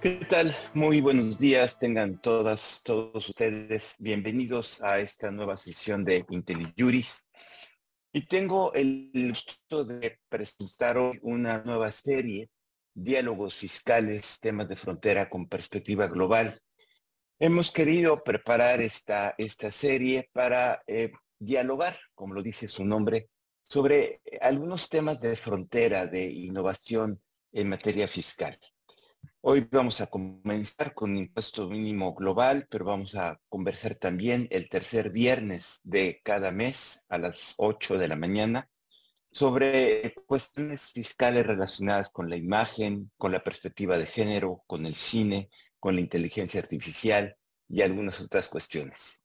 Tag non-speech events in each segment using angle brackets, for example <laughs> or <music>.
¿Qué tal? Muy buenos días, tengan todas, todos ustedes bienvenidos a esta nueva sesión de IntelliJuris. Y tengo el gusto de presentar hoy una nueva serie, Diálogos Fiscales, temas de frontera con perspectiva global. Hemos querido preparar esta, esta serie para eh, dialogar, como lo dice su nombre, sobre algunos temas de frontera, de innovación en materia fiscal. Hoy vamos a comenzar con impuesto mínimo global, pero vamos a conversar también el tercer viernes de cada mes a las 8 de la mañana sobre cuestiones fiscales relacionadas con la imagen, con la perspectiva de género, con el cine, con la inteligencia artificial y algunas otras cuestiones.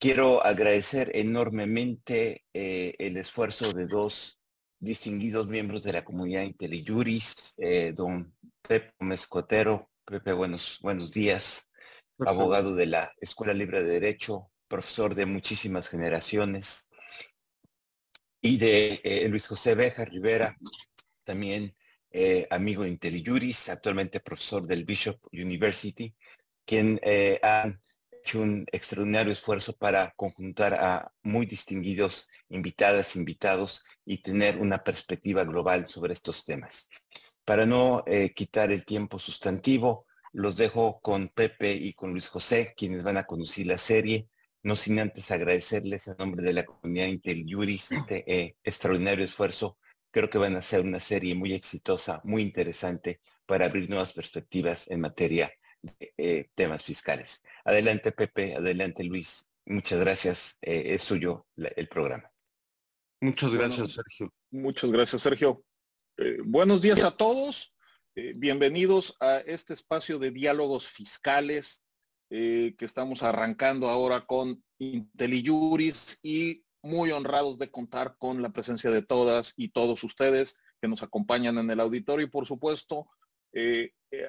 Quiero agradecer enormemente eh, el esfuerzo de dos distinguidos miembros de la comunidad IntelliJuris, eh, don Pepe Mezcotero. Pepe, buenos, buenos días. Abogado de la Escuela Libre de Derecho, profesor de muchísimas generaciones. Y de eh, Luis José Beja Rivera, también eh, amigo de actualmente profesor del Bishop University, quien ha hecho un extraordinario esfuerzo para conjuntar a muy distinguidos invitadas, invitados y tener una perspectiva global sobre estos temas. Para no eh, quitar el tiempo sustantivo, los dejo con Pepe y con Luis José, quienes van a conducir la serie, no sin antes agradecerles a nombre de la comunidad IntelJuris este eh, extraordinario esfuerzo. Creo que van a ser una serie muy exitosa, muy interesante para abrir nuevas perspectivas en materia eh, temas fiscales. Adelante Pepe, adelante Luis. Muchas gracias. es suyo el programa. Muchas gracias, Sergio. Muchas gracias, Sergio. Eh, buenos días a todos. Eh, bienvenidos a este espacio de diálogos fiscales eh, que estamos arrancando ahora con IntelliJuris y muy honrados de contar con la presencia de todas y todos ustedes que nos acompañan en el auditorio y por supuesto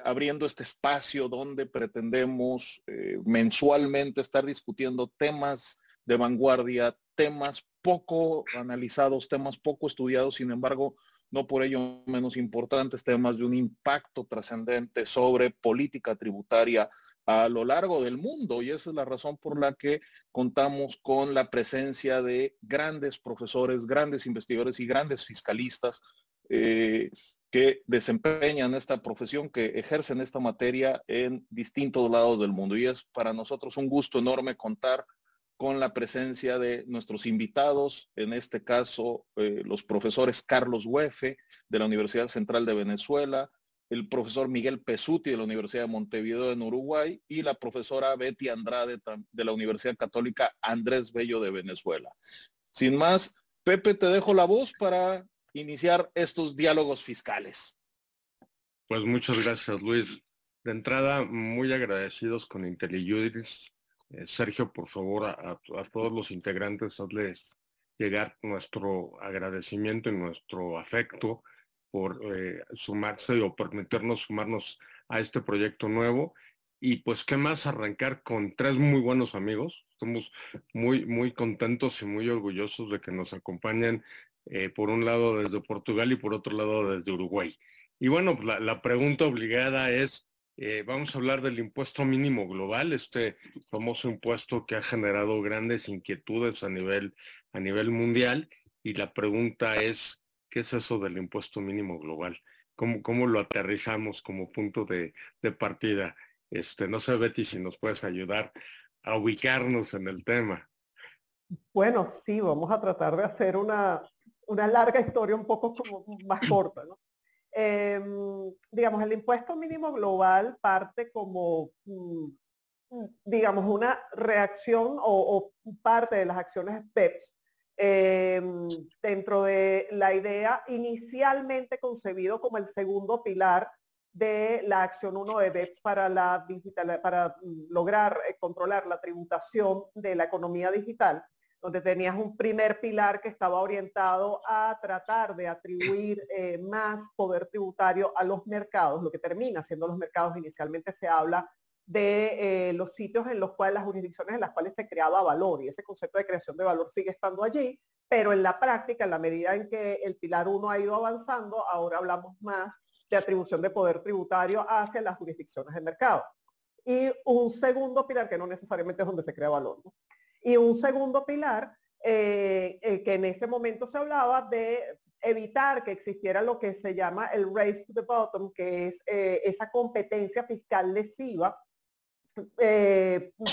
abriendo este espacio donde pretendemos mensualmente estar discutiendo temas de vanguardia, temas poco analizados, temas poco estudiados, sin embargo, no por ello menos importantes, temas de un impacto trascendente sobre política tributaria a lo largo del mundo. Y esa es la razón por la que contamos con la presencia de grandes profesores, grandes investigadores y grandes fiscalistas eh, que desempeñan esta profesión, que ejercen esta materia en distintos lados del mundo. Y es para nosotros un gusto enorme contar con la presencia de nuestros invitados, en este caso eh, los profesores Carlos Huefe de la Universidad Central de Venezuela, el profesor Miguel Pesuti de la Universidad de Montevideo en Uruguay y la profesora Betty Andrade de la Universidad Católica Andrés Bello de Venezuela. Sin más, Pepe, te dejo la voz para iniciar estos diálogos fiscales. Pues muchas gracias, Luis. De entrada, muy agradecidos con IntelliJuris eh, Sergio, por favor, a, todos los integrantes, hazles llegar nuestro agradecimiento y nuestro afecto por eh, sumarse o permitirnos sumarnos a este proyecto nuevo. Y pues, ¿qué más? Arrancar con tres muy buenos amigos. Estamos muy, muy contentos y muy orgullosos de que nos acompañen, eh, por un lado desde Portugal y por otro lado desde Uruguay. Y bueno, la pregunta obligada es, eh, vamos a hablar del impuesto mínimo global, este famoso impuesto que ha generado grandes inquietudes a nivel, a nivel mundial. Y la pregunta es, ¿qué es eso del impuesto mínimo global? ¿Cómo, cómo lo aterrizamos como punto de, de partida? Este, no sé, Betty, si nos puedes ayudar a ubicarnos en el tema. Bueno, sí, vamos a tratar de hacer una, una larga historia un poco como más corta, ¿no? Em, digamos, el impuesto mínimo global parte como, mm, digamos, una reacción o, parte de las acciones BEPS em, dentro de la idea inicialmente concebido como el segundo pilar de la acción 1 de BEPS para, la digital, para mm, lograr eh, controlar la tributación de la economía digital donde tenías un primer pilar que estaba orientado a tratar de atribuir eh, más poder tributario a los mercados, lo que termina siendo los mercados. Inicialmente se habla de eh, los sitios en los cuales las jurisdicciones en las cuales se creaba valor y ese concepto de creación de valor sigue estando allí, pero en la práctica, en la medida en que el pilar 1 ha ido avanzando, ahora hablamos más de atribución de poder tributario hacia las jurisdicciones de mercado. Y un segundo pilar, que no necesariamente es donde se crea valor, y un segundo pilar eh, eh, que en ese momento se hablaba de evitar que existiera lo que se llama el race to the bottom, que es eh, esa competencia fiscal lesiva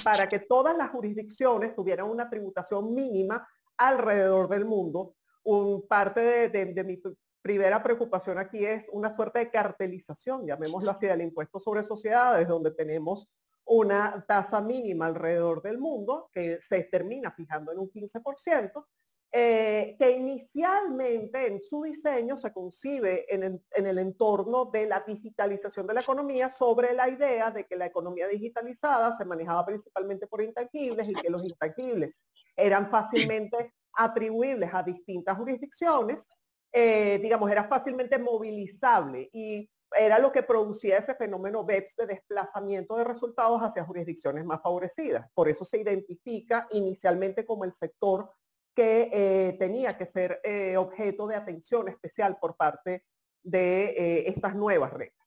para que todas las jurisdicciones tuvieran una tributación mínima alrededor del mundo. Un parte de, mi primera preocupación aquí es una suerte de cartelización, llamémoslo así, del impuesto sobre sociedades, donde tenemos una tasa mínima alrededor del mundo que se termina fijando en un 15%, eh, que inicialmente en su diseño se concibe en el, entorno de la digitalización de la economía sobre la idea de que la economía digitalizada se manejaba principalmente por intangibles y que los intangibles eran fácilmente atribuibles a distintas jurisdicciones, eh, digamos, era fácilmente movilizable. Y era lo que producía ese fenómeno BEPS de desplazamiento de resultados hacia jurisdicciones más favorecidas. Por eso se identifica inicialmente como el sector que eh, tenía que ser eh, objeto de atención especial por parte de eh, estas nuevas reglas.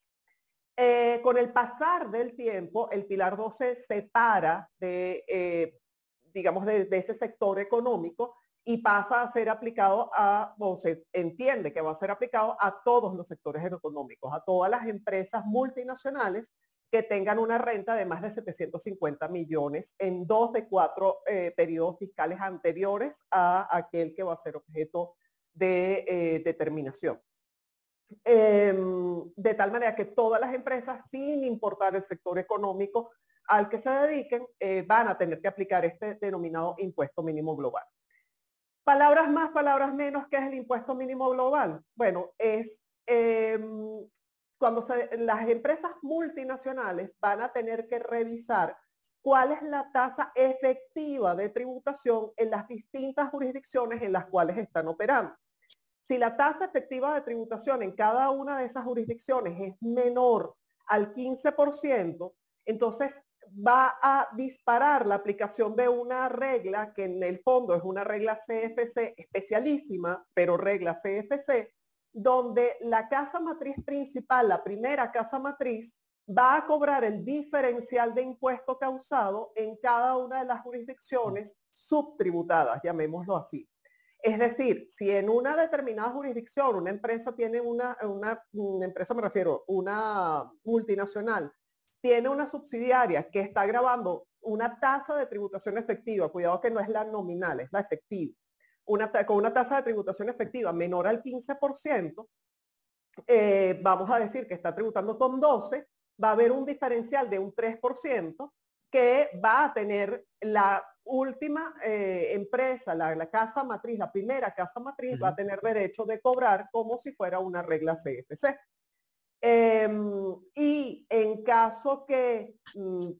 con el pasar del tiempo, el Pilar 12 se separa de, digamos, de ese sector económico y pasa a ser aplicado a, o se entiende que va a ser aplicado a todos los sectores económicos, a todas las empresas multinacionales que tengan una renta de más de 750 millones en dos de cuatro eh, periodos fiscales anteriores a aquel que va a ser objeto de eh, determinación. Em, de tal manera que todas las empresas, sin importar el sector económico al que se dediquen, eh, van a tener que aplicar este denominado impuesto mínimo global. Palabras más, palabras menos, ¿qué es el impuesto mínimo global? Bueno, es em, cuando las empresas multinacionales van a tener que revisar cuál es la tasa efectiva de tributación en las distintas jurisdicciones en las cuales están operando. Si la tasa efectiva de tributación en cada una de esas jurisdicciones es menor al 15%, entonces va a disparar la aplicación de una regla que en el fondo es una regla CFC especialísima, pero regla CFC, donde la casa matriz principal, la primera casa matriz, va a cobrar el diferencial de impuesto causado en cada una de las jurisdicciones subtributadas, llamémoslo así. Es decir, si en una determinada jurisdicción una empresa tiene una, una, empresa me refiero, una multinacional, tiene una subsidiaria que está grabando una tasa de tributación efectiva, cuidado que no es la nominal, es la efectiva, una, con una tasa de tributación efectiva menor al 15%, eh, vamos a decir que está tributando con 12, va a haber un diferencial de un 3% que va a tener la última eh, empresa, la, casa matriz, la primera casa matriz, va a tener derecho de cobrar como si fuera una regla CFC. Em, y en caso que mm,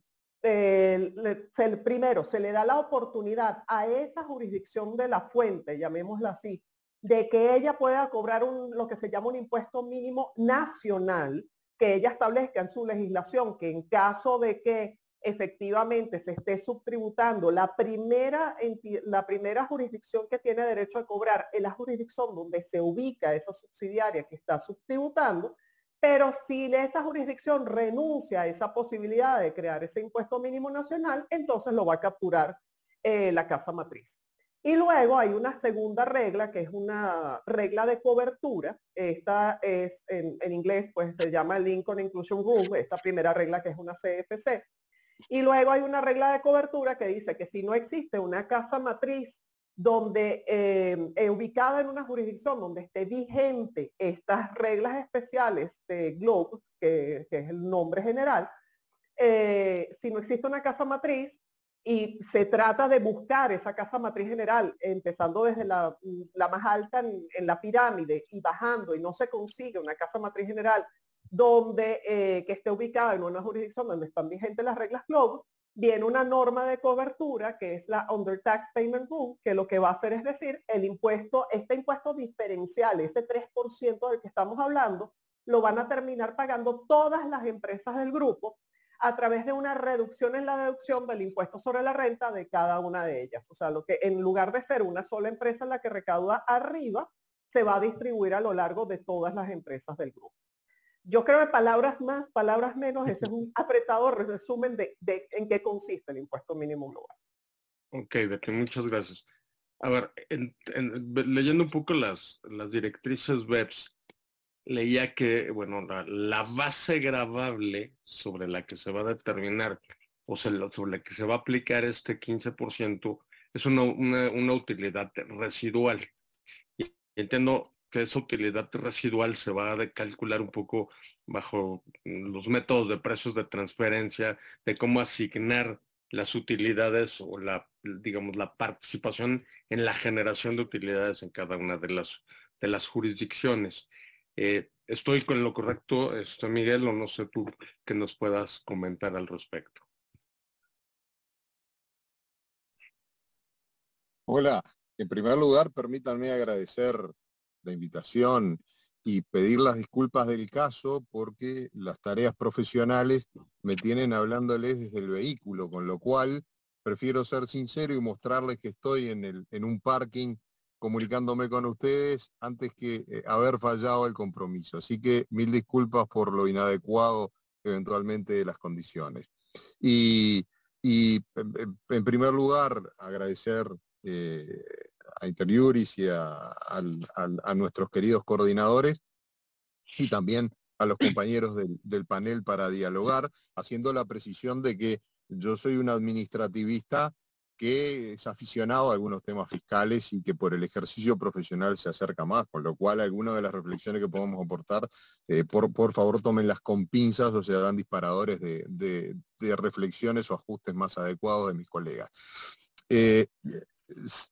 el, primero se le da la oportunidad a esa jurisdicción de la fuente, llamémosla así, de que ella pueda cobrar lo que se llama un impuesto mínimo nacional, que ella establezca en su legislación que en caso de que efectivamente se esté subtributando, la primera, la primera jurisdicción que tiene derecho a cobrar es la jurisdicción donde se ubica esa subsidiaria que está subtributando, pero si esa jurisdicción renuncia a esa posibilidad de crear ese impuesto mínimo nacional, entonces lo va a capturar eh, la casa matriz. Y luego hay una segunda regla, que es una regla de cobertura. Esta es, en, inglés, pues se llama Lincoln Inclusion Rule, esta primera regla que es una CFC. Y luego hay una regla de cobertura que dice que si no existe una casa matriz donde eh, ubicada en una jurisdicción donde esté vigente estas reglas especiales de GLOBE, que, es el nombre general, eh, si no existe una casa matriz y se trata de buscar esa casa matriz general, empezando desde la, más alta en, la pirámide y bajando y no se consigue una casa matriz general donde eh, que esté ubicada en una jurisdicción donde están vigentes las reglas GLOBE, viene una norma de cobertura que es la Under Tax Payment Rule, que lo que va a hacer es decir, el impuesto, este impuesto diferencial, ese 3% del que estamos hablando, lo van a terminar pagando todas las empresas del grupo a través de una reducción en la deducción del impuesto sobre la renta de cada una de ellas. O sea, lo que en lugar de ser una sola empresa la que recauda arriba, se va a distribuir a lo largo de todas las empresas del grupo. Yo creo que palabras más, palabras menos, ese es un <laughs> apretado resumen de, en qué consiste el impuesto mínimo global. Ok, Betty, muchas gracias. A ver, leyendo un poco las, directrices BEPS, leía que, bueno, la, base grabable sobre la que se va a determinar o sobre la que se va a aplicar este 15% es una, utilidad residual. Entiendo que esa utilidad residual se va a calcular un poco bajo los métodos de precios de transferencia, de cómo asignar las utilidades o la, digamos, la participación en la generación de utilidades en cada una de las, de las jurisdicciones. Eh, ¿Estoy con lo correcto, este, Miguel, o no sé tú que nos puedas comentar al respecto? Hola, en primer lugar, permítanme agradecer la invitación y pedir las disculpas del caso porque las tareas profesionales me tienen hablándoles desde el vehículo, con lo cual prefiero ser sincero y mostrarles que estoy en, el, en un parking comunicándome con ustedes antes que eh, haber fallado el compromiso. Así que mil disculpas por lo inadecuado eventualmente de las condiciones. Y, en, primer lugar, agradecer eh, a Interiuris y a, a, nuestros queridos coordinadores y también a los compañeros del, del panel para dialogar, haciendo la precisión de que yo soy un administrativista que es aficionado a algunos temas fiscales y que por el ejercicio profesional se acerca más, con lo cual algunas de las reflexiones que podemos aportar, eh, por, por favor tomenlas con pinzas o se darán disparadores de, reflexiones o ajustes más adecuados de mis colegas. Eh,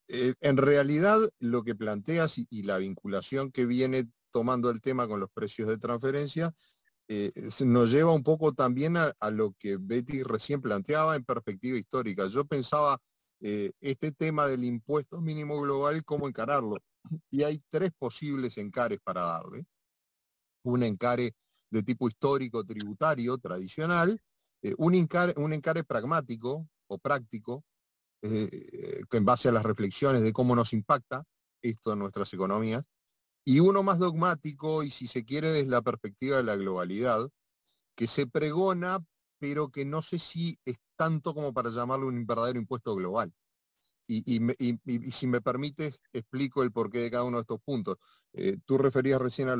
eh, en realidad lo que planteas y, la vinculación que viene tomando el tema con los precios de transferencia nos lleva un poco también a, lo que Betty recién planteaba en perspectiva histórica. Yo pensaba eh, este tema del impuesto mínimo global, cómo encararlo. <laughs> Y hay tres posibles encares para darle. Un encare de tipo histórico, tributario, tradicional, eh, un, encare, un encare pragmático o práctico, eh, en base a las reflexiones de cómo nos impacta esto en nuestras economías, y uno más dogmático, y si se quiere desde la perspectiva de la globalidad, que se pregona pero que no sé si es tanto como para llamarlo un verdadero impuesto global. Y, si me permites, explico el porqué de cada uno de estos puntos. Eh, tú referías recién a,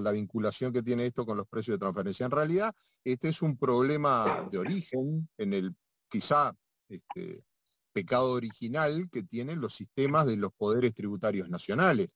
la vinculación que tiene esto con los precios de transferencia. En realidad, este es un problema de origen en el quizá este, pecado original que tienen los sistemas de los poderes tributarios nacionales.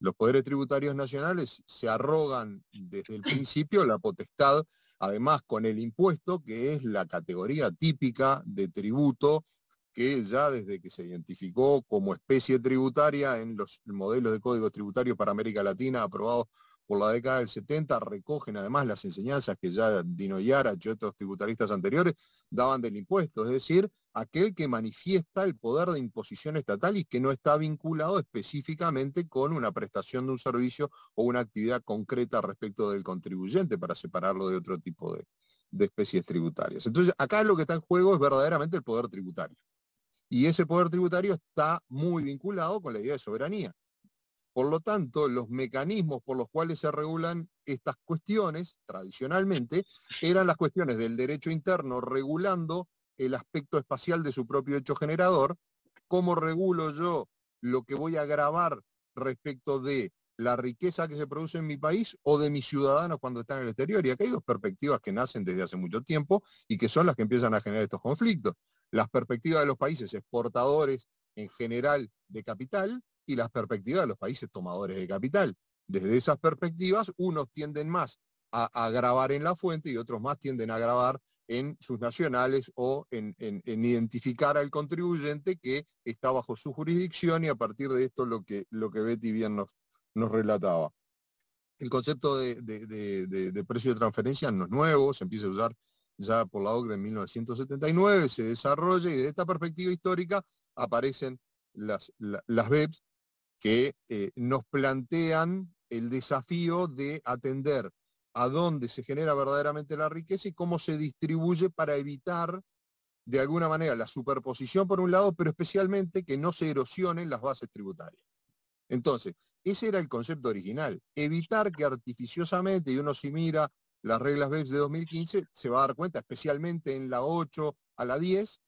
Los poderes tributarios nacionales se arrogan desde el principio la potestad además con el impuesto, que es la categoría típica de tributo que ya desde que se identificó como especie tributaria en los modelos de código tributario para América Latina aprobados por la década del 70 recogen además las enseñanzas que ya Dino Yara y otros tributaristas anteriores daban del impuesto, es decir, aquel que manifiesta el poder de imposición estatal y que no está vinculado específicamente con una prestación de un servicio o una actividad concreta respecto del contribuyente para separarlo de otro tipo de, de especies tributarias. Entonces, acá lo que está en juego es verdaderamente el poder tributario. Y ese poder tributario está muy vinculado con la idea de soberanía. Por lo tanto, los mecanismos por los cuales se regulan estas cuestiones, tradicionalmente, eran las cuestiones del derecho interno regulando el aspecto espacial de su propio hecho generador, cómo regulo yo lo que voy a grabar respecto de la riqueza que se produce en mi país o de mis ciudadanos cuando están en el exterior. Y acá hay dos perspectivas que nacen desde hace mucho tiempo y que son las que empiezan a generar estos conflictos. Las perspectivas de los países exportadores en general de capital y las perspectivas de los países tomadores de capital. Desde esas perspectivas, unos tienden más a, grabar en la fuente y otros más tienden a grabar en sus nacionales o en, identificar al contribuyente que está bajo su jurisdicción y a partir de esto lo que, lo que Betty bien nos, nos relataba. El concepto de, de, precio de transferencia no es nuevo, se empieza a usar ya por la OCDE en 1979, se desarrolla y de esta perspectiva histórica aparecen las, las BEPS que eh, nos plantean el desafío de atender a dónde se genera verdaderamente la riqueza y cómo se distribuye para evitar de alguna manera la superposición por un lado, pero especialmente que no se erosionen las bases tributarias. Entonces, Ese era el concepto original, evitar que artificiosamente, y uno si mira las reglas BEPS de 2015, se va a dar cuenta, especialmente en la 8 a la 10,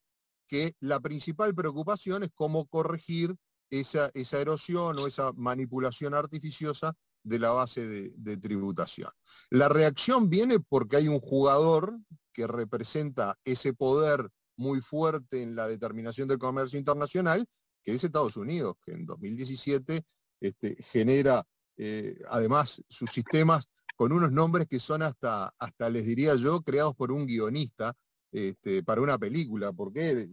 que la principal preocupación es cómo corregir esa, esa erosión o esa manipulación artificiosa de la base de, tributación. La reacción viene porque hay un jugador que representa ese poder muy fuerte en la determinación del comercio internacional, que es Estados Unidos, que en 2017 este, genera eh, además sus sistemas con unos nombres que son hasta, hasta les diría yo, creados por un guionista este, para una película, porque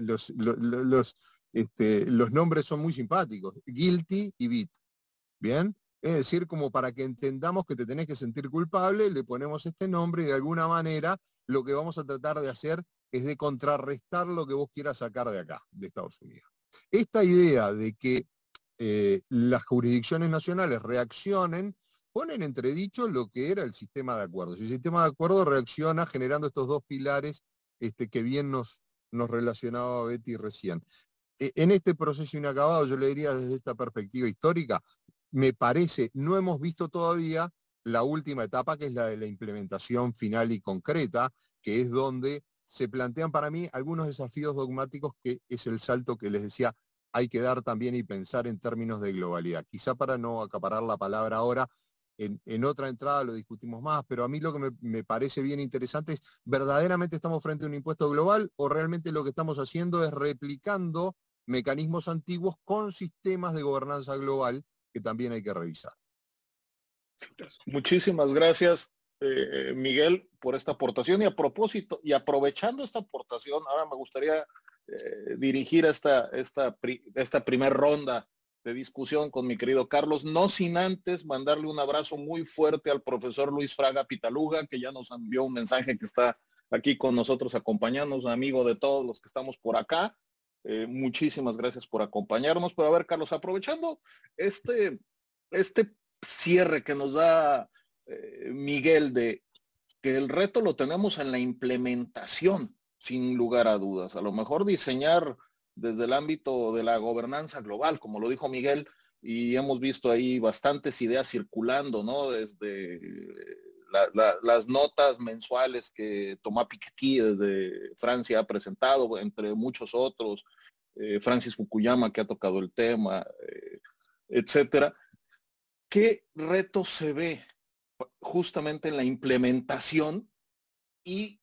los, los, este, los nombres son muy simpáticos, Guilty y Bit. ¿Bien? Es decir, como para que entendamos que te tenés que sentir culpable, le ponemos este nombre y de alguna manera lo que vamos a tratar de hacer es de contrarrestar lo que vos quieras sacar de acá, de Estados Unidos. Esta idea de que eh, las jurisdicciones nacionales reaccionen pone en entredicho lo que era el sistema de acuerdos. El sistema de acuerdos reacciona generando estos dos pilares este, que bien nos, nos relacionaba Betty recién. E, en este proceso inacabado, yo le diría desde esta perspectiva histórica, me parece, no hemos visto todavía la última etapa, que es la de la implementación final y concreta, que es donde se plantean para mí algunos desafíos dogmáticos, que es el salto que les decía, hay que dar también y pensar en términos de globalidad. Quizá para no acaparar la palabra ahora, en, otra entrada lo discutimos más, pero a mí lo que me, me, parece bien interesante es, ¿verdaderamente estamos frente a un impuesto global o realmente lo que estamos haciendo es replicando mecanismos antiguos con sistemas de gobernanza global que también hay que revisar. Muchísimas gracias, eh, Miguel, por esta aportación y a propósito, y aprovechando esta aportación, ahora me gustaría eh, dirigir esta, esta, esta primera ronda de discusión con mi querido Carlos, no sin antes mandarle un abrazo muy fuerte al profesor Luis Fraga Pitaluga, que ya nos envió un mensaje que está aquí con nosotros acompañándonos, amigo de todos los que estamos por acá. Eh, muchísimas gracias por acompañarnos. Pero a ver, Carlos, aprovechando este, este cierre que nos da eh, Miguel de que el reto lo tenemos en la implementación, sin lugar a dudas. A lo mejor diseñar desde el ámbito de la gobernanza global, como lo dijo Miguel, y hemos visto ahí bastantes ideas circulando, ¿no? Desde las notas mensuales que Tomás Piketty desde Francia ha presentado, entre muchos otros, eh, Francis Fukuyama que ha tocado el tema, eh, etcétera. ¿Qué reto se ve justamente en la implementación y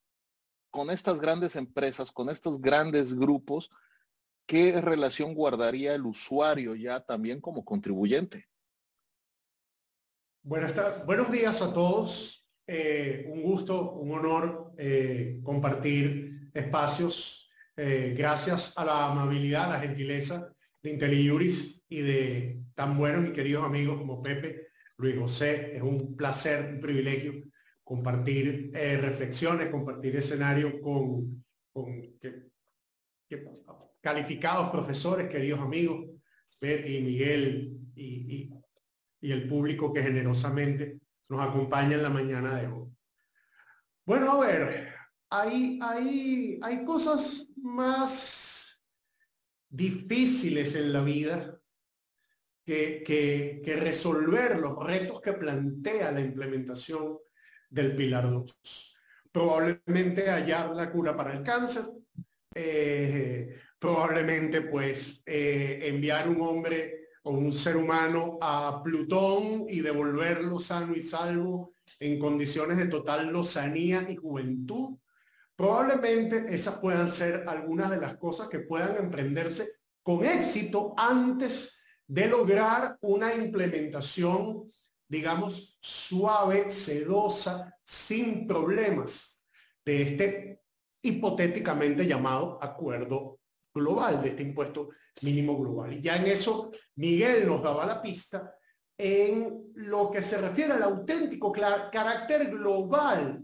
con estas grandes empresas, con estos grandes grupos, qué relación guardaría el usuario ya también como contribuyente? buenos días a todos. Eh, un gusto, un honor eh, compartir espacios. Eh, gracias a la amabilidad, a la gentileza de IntelliJuris y de tan buenos y queridos amigos como Pepe, Luis José. Es un placer, un privilegio compartir reflexiones, compartir escenario con, calificados profesores, queridos amigos, Betty, Miguel y, y el público que generosamente nos acompaña en la mañana de hoy. Bueno, a ver, hay, hay, hay cosas más difíciles en la vida que, que, resolver los retos que plantea la implementación del Pilar 2. Probablemente hallar la cura para el cáncer, eh, probablemente pues eh, enviar un hombre o un ser humano a Plutón y devolverlo sano y salvo en condiciones de total lozanía y juventud. Probablemente esas puedan ser algunas de las cosas que puedan emprenderse con éxito antes de lograr una implementación, digamos, suave, sedosa, sin problemas de este hipotéticamente llamado acuerdo global, de este impuesto mínimo global. Y ya en eso Miguel nos daba la pista en lo que se refiere al auténtico carácter global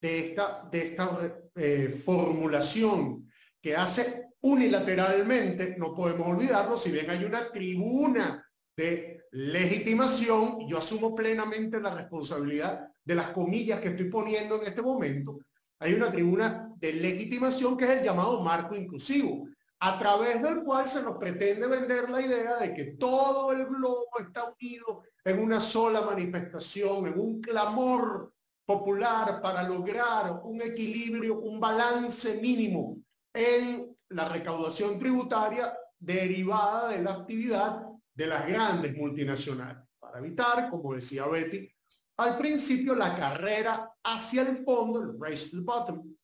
de esta, de esta eh, formulación que hace unilateralmente, no podemos olvidarlo, si bien hay una tribuna de legitimación, yo asumo plenamente la responsabilidad de las comillas que estoy poniendo en este momento, hay una tribuna de legitimación que es el llamado marco inclusivo, a través del cual se nos pretende vender la idea de que todo el globo está unido en una sola manifestación, en un clamor popular para lograr un equilibrio, un balance mínimo en la recaudación tributaria derivada de la actividad de las grandes multinacionales, para evitar, como decía Betty, al principio la carrera hacia el fondo, el race to the bottom,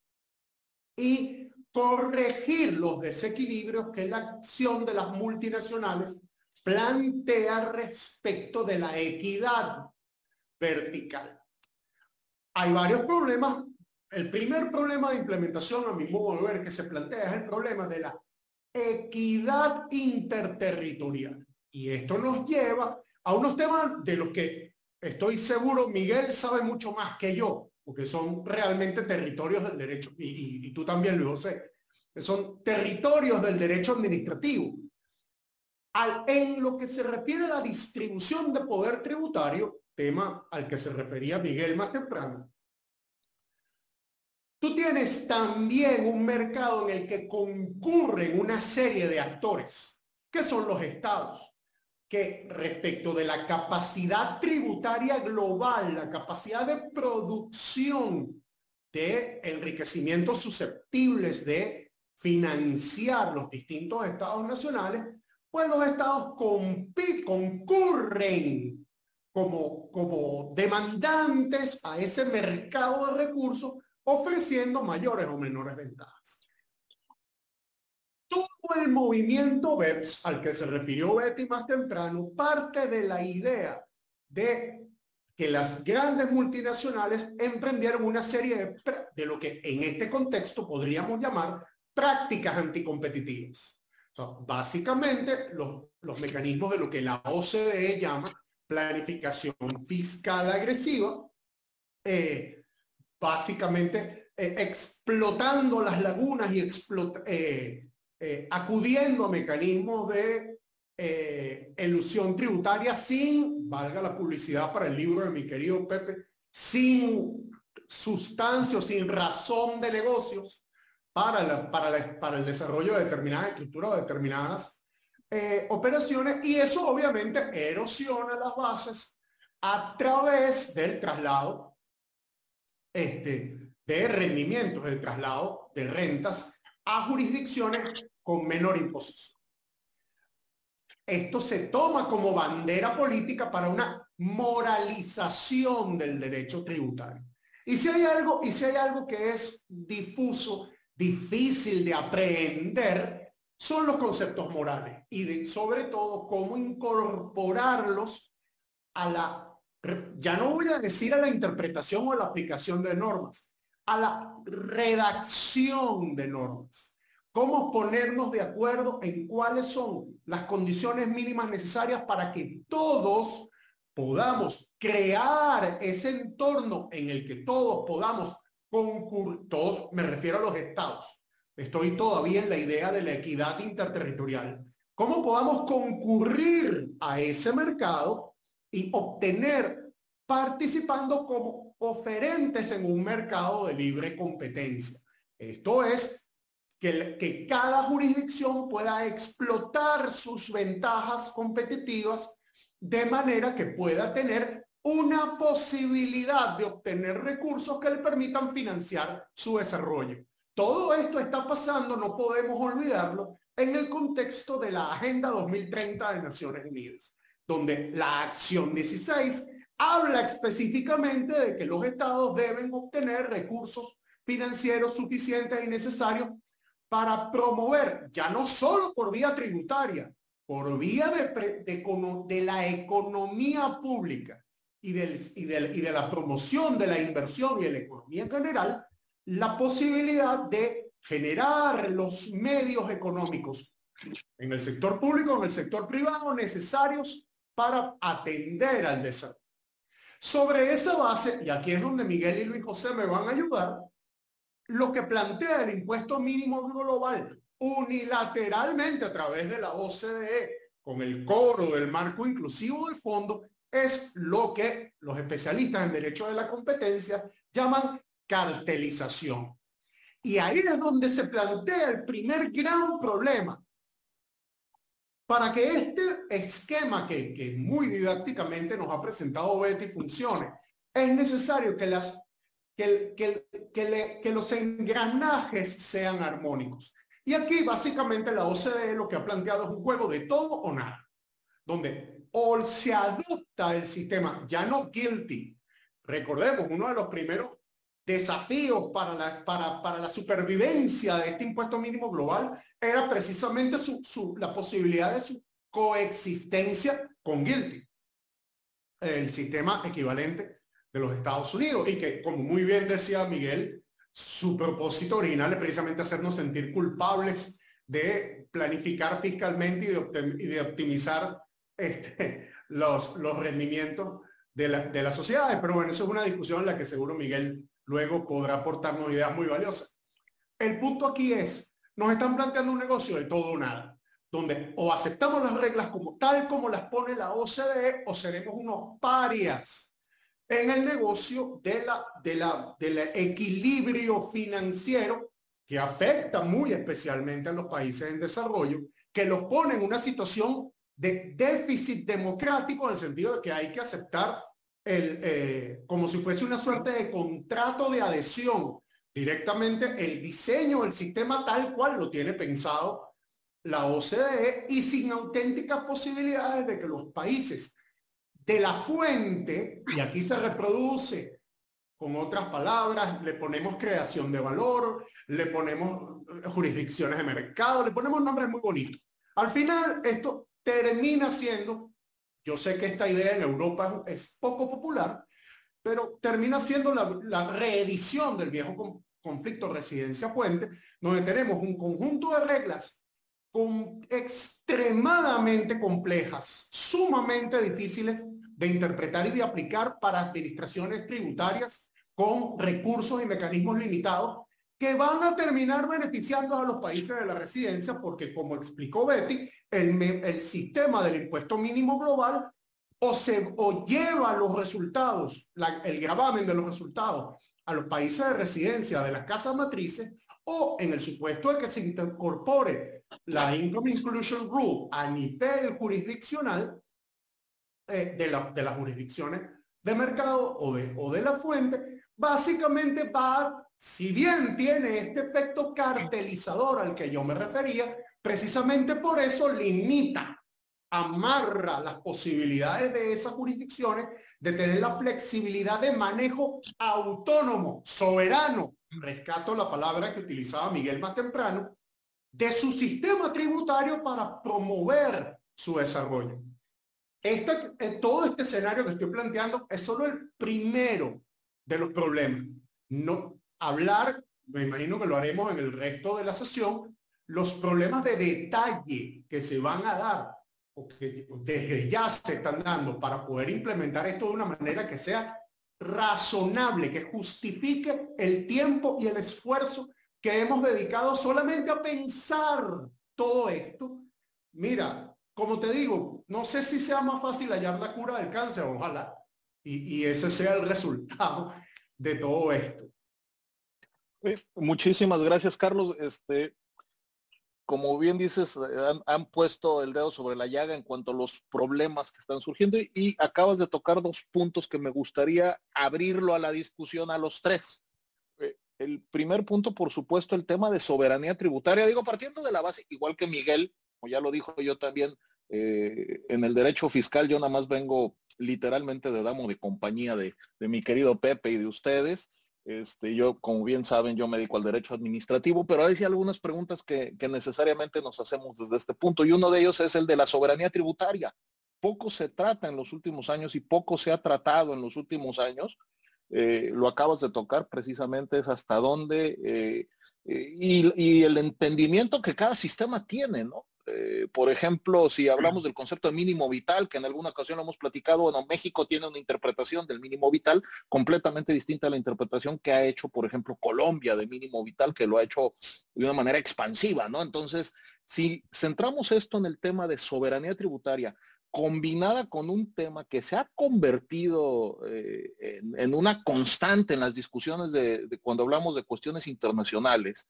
y corregir los desequilibrios que la acción de las multinacionales plantea respecto de la equidad vertical. Hay varios problemas. El primer problema de implementación, a mi modo de ver, que se plantea es el problema de la equidad interterritorial. Y esto nos lleva a unos temas de los que estoy seguro Miguel sabe mucho más que yo, porque son realmente territorios del derecho, y, tú también lo sé, son territorios del derecho administrativo. En lo que se refiere a la distribución de poder tributario, tema al que se refería Miguel más temprano, tú tienes también un mercado en el que concurren una serie de actores, que son los estados que respecto de la capacidad tributaria global, la capacidad de producción de enriquecimientos susceptibles de financiar los distintos estados nacionales, pues los estados concurren como, como demandantes a ese mercado de recursos ofreciendo mayores o menores ventajas el movimiento BEPS al que se refirió Betty más temprano parte de la idea de que las grandes multinacionales emprendieron una serie de, lo que en este contexto podríamos llamar prácticas anticompetitivas. básicamente los, los mecanismos de lo que la OCDE llama planificación fiscal agresiva, eh, básicamente eh, explotando las lagunas y explotando eh, eh, acudiendo a mecanismos de eh, elusión tributaria sin, valga la publicidad para el libro de mi querido Pepe, sin sustancia o sin razón de negocios para, para el desarrollo de determinadas estructuras o determinadas eh, operaciones y eso obviamente erosiona las bases a través del traslado este, de rendimientos, del traslado de rentas a jurisdicciones con menor imposición. Esto se toma como bandera política para una moralización del derecho tributario. Y si hay algo, y si hay algo que es difuso, difícil de aprender, son los conceptos morales y sobre todo cómo incorporarlos a la, ya no voy a decir a la interpretación o a la aplicación de normas, a la redacción de normas cómo ponernos de acuerdo en cuáles son las condiciones mínimas necesarias para que todos podamos crear ese entorno en el que todos podamos concurrir, todos, me refiero a los estados, estoy todavía en la idea de la equidad interterritorial, cómo podamos concurrir a ese mercado y obtener participando como oferentes en un mercado de libre competencia. Esto es que, cada jurisdicción pueda explotar sus ventajas competitivas de manera que pueda tener una posibilidad de obtener recursos que le permitan financiar su desarrollo. Todo esto está pasando, no podemos olvidarlo, en el contexto de la Agenda 2030 de Naciones Unidas, donde la acción 16 habla específicamente de que los estados deben obtener recursos financieros suficientes y necesarios para promover, ya no solo por vía tributaria, por vía de, de, la economía pública y de la promoción de la inversión y de la economía en general, la posibilidad de generar los medios económicos en el sector público, en el sector privado necesarios para atender al desarrollo. Sobre esa base, y aquí es donde Miguel y Luis José me van a ayudar, lo que plantea el impuesto mínimo global unilateralmente a través de la OCDE con el coro del marco inclusivo del fondo es lo que los especialistas en derecho de la competencia llaman cartelización. Y ahí es donde se plantea el primer gran problema. Para que este esquema que, que muy didácticamente nos ha presentado Betty funcione, es necesario que, las, que, que, que, que los engranajes sean armónicos. Y aquí básicamente la OCDE lo que ha planteado es un juego de todo o nada, donde o se adopta el sistema, ya no guilty. Recordemos, uno de los primeros desafíos para la, para, para la supervivencia de este impuesto mínimo global era precisamente su, su, la posibilidad de su coexistencia con guilty, el sistema equivalente de los Estados Unidos y que, como muy bien decía Miguel, su propósito original es precisamente hacernos sentir culpables de planificar fiscalmente y de, optimizar este, <laughs> los, los rendimientos de la, de las sociedades. Pero bueno, eso es una discusión en la que seguro Miguel luego podrá aportarnos ideas muy valiosas. El punto aquí es, nos están planteando un negocio de todo o nada, donde o aceptamos las reglas como tal como las pone la OCDE o seremos unos parias en el negocio de la, de la, del equilibrio financiero que afecta muy especialmente a los países en desarrollo, que los pone en una situación de déficit democrático en el sentido de que hay que aceptar el, eh, como si fuese una suerte de contrato de adhesión directamente el diseño del sistema tal cual lo tiene pensado la OCDE y sin auténticas posibilidades de que los países de la fuente, y aquí se reproduce con otras palabras, le ponemos creación de valor, le ponemos jurisdicciones de mercado, le ponemos nombres muy bonitos. Al final, esto termina siendo, yo sé que esta idea en Europa es poco popular, pero termina siendo la, la reedición del viejo conflicto residencia-fuente, donde tenemos un conjunto de reglas con, extremadamente complejas, sumamente difíciles de interpretar y de aplicar para administraciones tributarias con recursos y mecanismos limitados que van a terminar beneficiando a los países de la residencia porque, como explicó Betty, el, sistema del impuesto mínimo global o, se, o lleva los resultados, el gravamen de los resultados a los países de residencia de las casas matrices o en el supuesto de que se incorpore la Income Inclusion Rule a nivel jurisdiccional eh, de, la, de las jurisdicciones de mercado o de, o de la fuente, básicamente va, si bien tiene este efecto cartelizador al que yo me refería, precisamente por eso limita, amarra las posibilidades de esas jurisdicciones de tener la flexibilidad de manejo autónomo, soberano, rescato la palabra que utilizaba Miguel más temprano, de su sistema tributario para promover su desarrollo. Este, eh, todo este escenario que estoy planteando es solo el primero de los problemas. No hablar, me imagino que lo haremos en el resto de la sesión, los problemas de detalle que se van a dar o que desde ya se están dando para poder implementar esto de una manera que sea razonable, que justifique el tiempo y el esfuerzo que hemos dedicado solamente a pensar todo esto. Mira, como te digo, no sé si sea más fácil hallar la cura del cáncer, ojalá, y, ese sea el resultado de todo esto. Pues, muchísimas gracias, Carlos. Este, como bien dices, han, puesto el dedo sobre la llaga en cuanto a los problemas que están surgiendo y, acabas de tocar dos puntos que me gustaría abrirlo a la discusión a los tres. El primer punto, por supuesto, el tema de soberanía tributaria. Digo, partiendo de la base, igual que Miguel, como ya lo dijo yo también, eh, en el derecho fiscal yo nada más vengo literalmente de damo de compañía de, de mi querido Pepe y de ustedes. Este, yo, como bien saben, yo me dedico al derecho administrativo, pero hay sí algunas preguntas que, que, necesariamente nos hacemos desde este punto. Y uno de ellos es el de la soberanía tributaria. Poco se trata en los últimos años y poco se ha tratado en los últimos años. Eh, lo acabas de tocar precisamente, es hasta dónde eh, eh y, el entendimiento que cada sistema tiene, ¿no? Por ejemplo, si hablamos del concepto de mínimo vital, que en alguna ocasión hemos platicado, bueno, México tiene una interpretación del mínimo vital completamente distinta a la interpretación que ha hecho, por ejemplo, Colombia de mínimo vital, que lo ha hecho de una manera expansiva, ¿no? Entonces, si centramos esto en el tema de soberanía tributaria, combinada con un tema que se ha convertido eh, en, una constante en las discusiones de, cuando hablamos de cuestiones internacionales,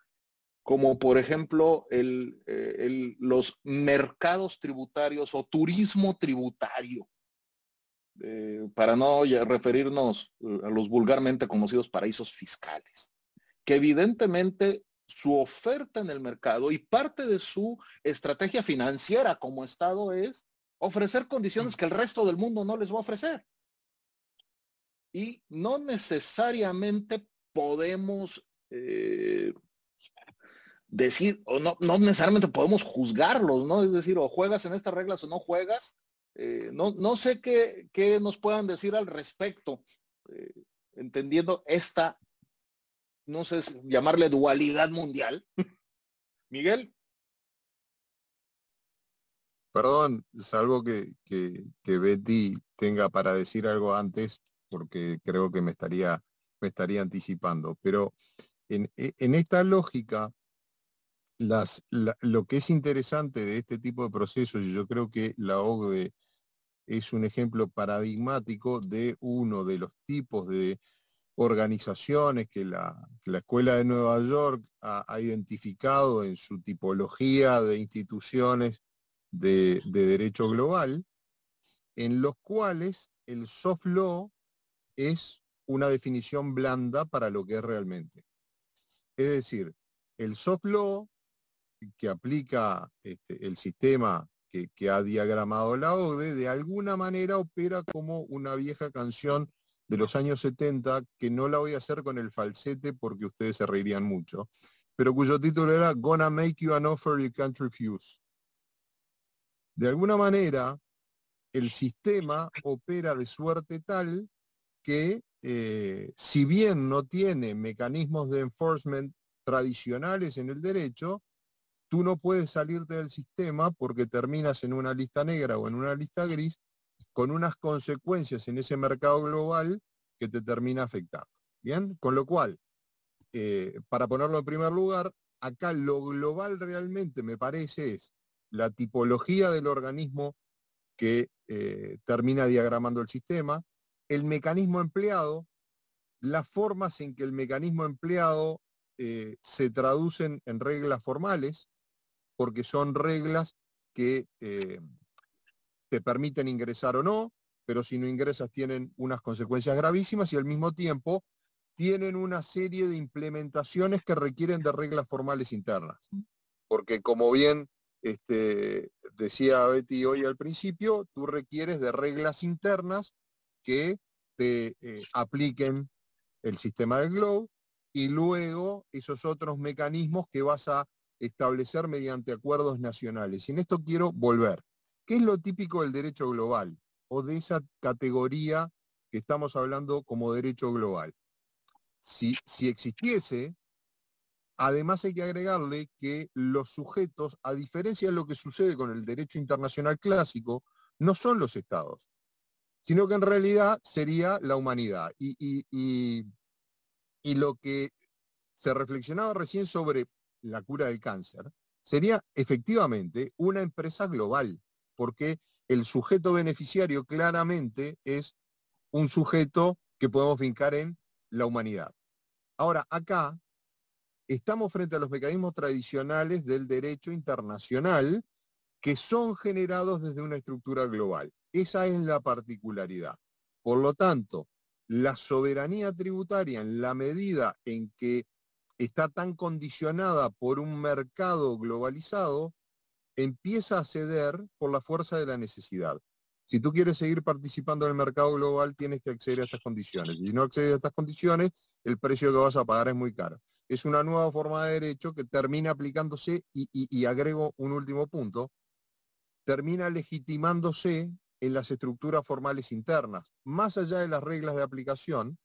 como por ejemplo eh, los mercados tributarios o turismo tributario, eh, para no referirnos a los vulgarmente conocidos paraísos fiscales, que evidentemente su oferta en el mercado y parte de su estrategia financiera como Estado es ofrecer condiciones que el resto del mundo no les va a ofrecer. Y no necesariamente podemos eh, decir, o no, no necesariamente podemos juzgarlos, ¿no? Es decir, o juegas en estas reglas o no juegas. Eh, no, no sé qué, qué, nos puedan decir al respecto, eh, entendiendo esta, no sé, llamarle dualidad mundial. <laughs> Miguel. Perdón, salvo que, que, Betty tenga para decir algo antes, porque creo que me estaría, me estaría anticipando. Pero en, e, en esta lógica, las, lo que es interesante de este tipo de procesos, y yo creo que la OCDE es un ejemplo paradigmático de uno de los tipos de organizaciones que la, que la Escuela de Nueva York ha, identificado en su tipología de instituciones de, derecho global, en los cuales el soft law es una definición blanda para lo que es realmente. Es decir, el soft law que aplica este, el sistema que, que, ha diagramado la ODE, de alguna manera opera como una vieja canción de los años 70, que no la voy a hacer con el falsete porque ustedes se reirían mucho, pero cuyo título era Gonna Make You an Offer You Can't Refuse. De alguna manera, el sistema opera de suerte tal que eh, si bien no tiene mecanismos de enforcement tradicionales en el derecho, tú no puedes salirte del sistema porque terminas en una lista negra o en una lista gris con unas consecuencias en ese mercado global que te termina afectando. Bien, con lo cual, eh, para ponerlo en primer lugar, acá lo global realmente me parece es la tipología del organismo que eh, termina diagramando el sistema, el mecanismo empleado, las formas en que el mecanismo empleado eh, se traducen en reglas formales, porque son reglas que eh, te permiten ingresar o no, pero si no ingresas tienen unas consecuencias gravísimas y al mismo tiempo tienen una serie de implementaciones que requieren de reglas formales internas. Porque como bien este, decía Betty hoy al principio, tú requieres de reglas internas que te eh, apliquen el sistema del Globe y luego esos otros mecanismos que vas a establecer mediante acuerdos nacionales. Y en esto quiero volver. ¿Qué es lo típico del derecho global o de esa categoría que estamos hablando como derecho global? Si, si existiese Además hay que agregarle que los sujetos, a diferencia de lo que sucede con el derecho internacional clásico, no son los estados, sino que en realidad sería la humanidad. Y, lo que se reflexionaba recién sobre la cura del cáncer sería efectivamente una empresa global, porque el sujeto beneficiario claramente es un sujeto que podemos fincar en la humanidad. Ahora, acá estamos frente a los mecanismos tradicionales del derecho internacional que son generados desde una estructura global. Esa es la particularidad. Por lo tanto, la soberanía tributaria en la medida en que está tan condicionada por un mercado globalizado, empieza a ceder por la fuerza de la necesidad. Si tú quieres seguir participando en el mercado global, tienes que acceder a estas condiciones. Si no accedes a estas condiciones, el precio que vas a pagar es muy caro es una nueva forma de derecho que termina aplicándose, y, agrego un último punto, termina legitimándose en las estructuras formales internas, más allá de las reglas de aplicación,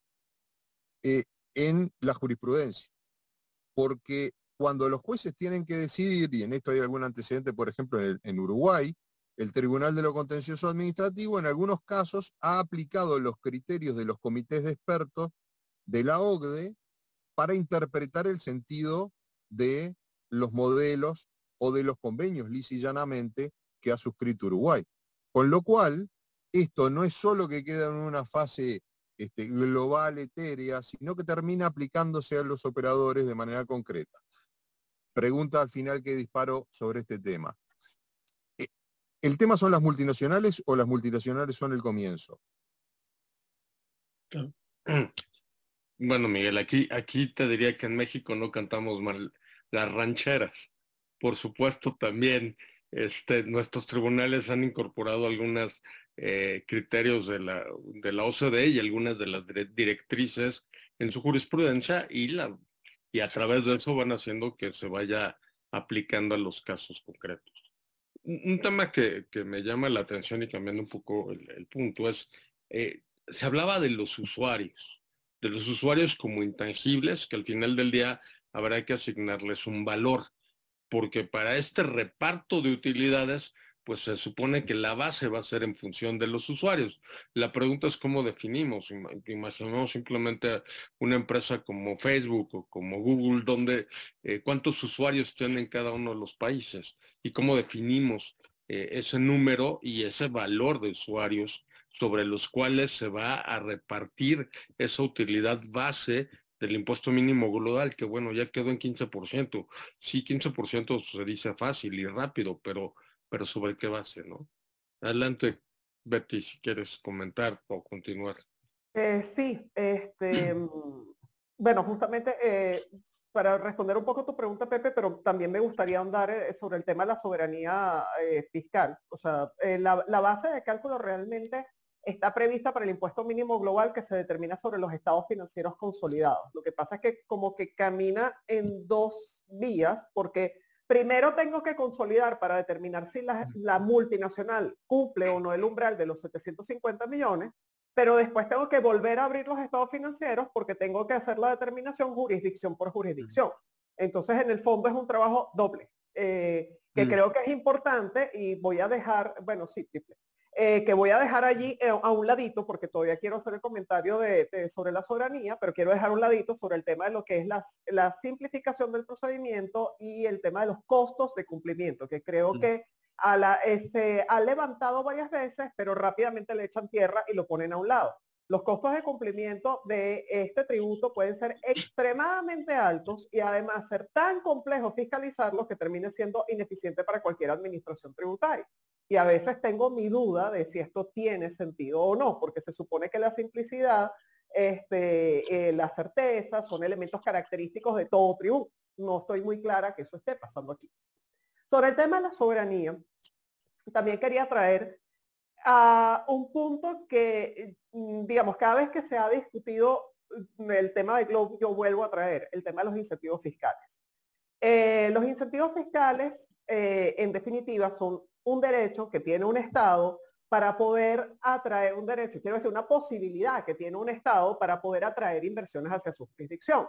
eh, en la jurisprudencia. Porque cuando los jueces tienen que decidir, y en esto hay algún antecedente, por ejemplo, en, en Uruguay, el Tribunal de lo Contencioso Administrativo en algunos casos ha aplicado los criterios de los comités de expertos de la OCDE para interpretar el sentido de los modelos o de los convenios, lisa que ha suscrito Uruguay. Con lo cual, esto no es solo que queda en una fase este, global, etérea, sino que termina aplicándose a los operadores de manera concreta. Pregunta al final que disparo sobre este tema. Eh, ¿El tema son las multinacionales o las multinacionales son el comienzo? Bueno, Miguel, aquí, aquí te diría que en México no cantamos mal las rancheras. Por supuesto, también este, nuestros tribunales han incorporado algunos eh, criterios de la, de la OCDE y algunas de las directrices en su jurisprudencia y, la, y a través de eso van haciendo que se vaya aplicando a los casos concretos. Un, tema que, me llama la atención y cambiando un poco el, punto es, eh, se hablaba de los usuarios de los usuarios como intangibles que al final del día habrá que asignarles un valor, porque para este reparto de utilidades, pues se supone que la base va a ser en función de los usuarios. La pregunta es cómo definimos. Imaginemos simplemente una empresa como Facebook o como Google, donde eh, cuántos usuarios tienen cada uno de los países y cómo definimos eh, ese número y ese valor de usuarios sobre los cuales se va a repartir esa utilidad base del impuesto mínimo global, que bueno, ya quedó en 15%. Sí, 15% se dice fácil y rápido, pero, pero sobre qué base, ¿no? Adelante, Betty, si quieres comentar o continuar. Eh, sí, este, <clears throat> bueno, justamente eh, para responder un poco tu pregunta, Pepe, pero también me gustaría ahondar eh, sobre el tema de la soberanía fiscal. O sea, la, la, base de cálculo realmente está prevista para el impuesto mínimo global que se determina sobre los estados financieros consolidados. Lo que pasa es que como que camina en dos vías, porque primero tengo que consolidar para determinar si la, multinacional cumple o no el umbral de los 750 millones, pero después tengo que volver a abrir los estados financieros porque tengo que hacer la determinación jurisdicción por jurisdicción. Entonces, en el fondo es un trabajo doble, eh, que mm. creo que es importante y voy a dejar, bueno, sí, triple. Eh, que voy a dejar allí eh, a un ladito, porque todavía quiero hacer el comentario de, sobre la soberanía, pero quiero dejar un ladito sobre el tema de lo que es la, la simplificación del procedimiento y el tema de los costos de cumplimiento, que creo mm. que a la, eh, se ha levantado varias veces, pero rápidamente le echan tierra y lo ponen a un lado. Los costos de cumplimiento de este tributo pueden ser extremadamente altos y además ser tan complejos fiscalizarlos que termine siendo ineficiente para cualquier administración tributaria y a veces tengo mi duda de si esto tiene sentido o no, porque se supone que la simplicidad, este, eh, la certeza son elementos característicos de todo tributo. No estoy muy clara que eso esté pasando aquí. Sobre el tema de la soberanía, también quería traer a un punto que, mm, digamos, cada vez que se ha discutido el tema de Globo, yo vuelvo a traer el tema de los incentivos fiscales. Eh, los incentivos fiscales, eh, en definitiva, son un derecho que tiene un Estado para poder atraer un derecho, quiero decir, una posibilidad que tiene un Estado para poder atraer inversiones hacia su jurisdicción.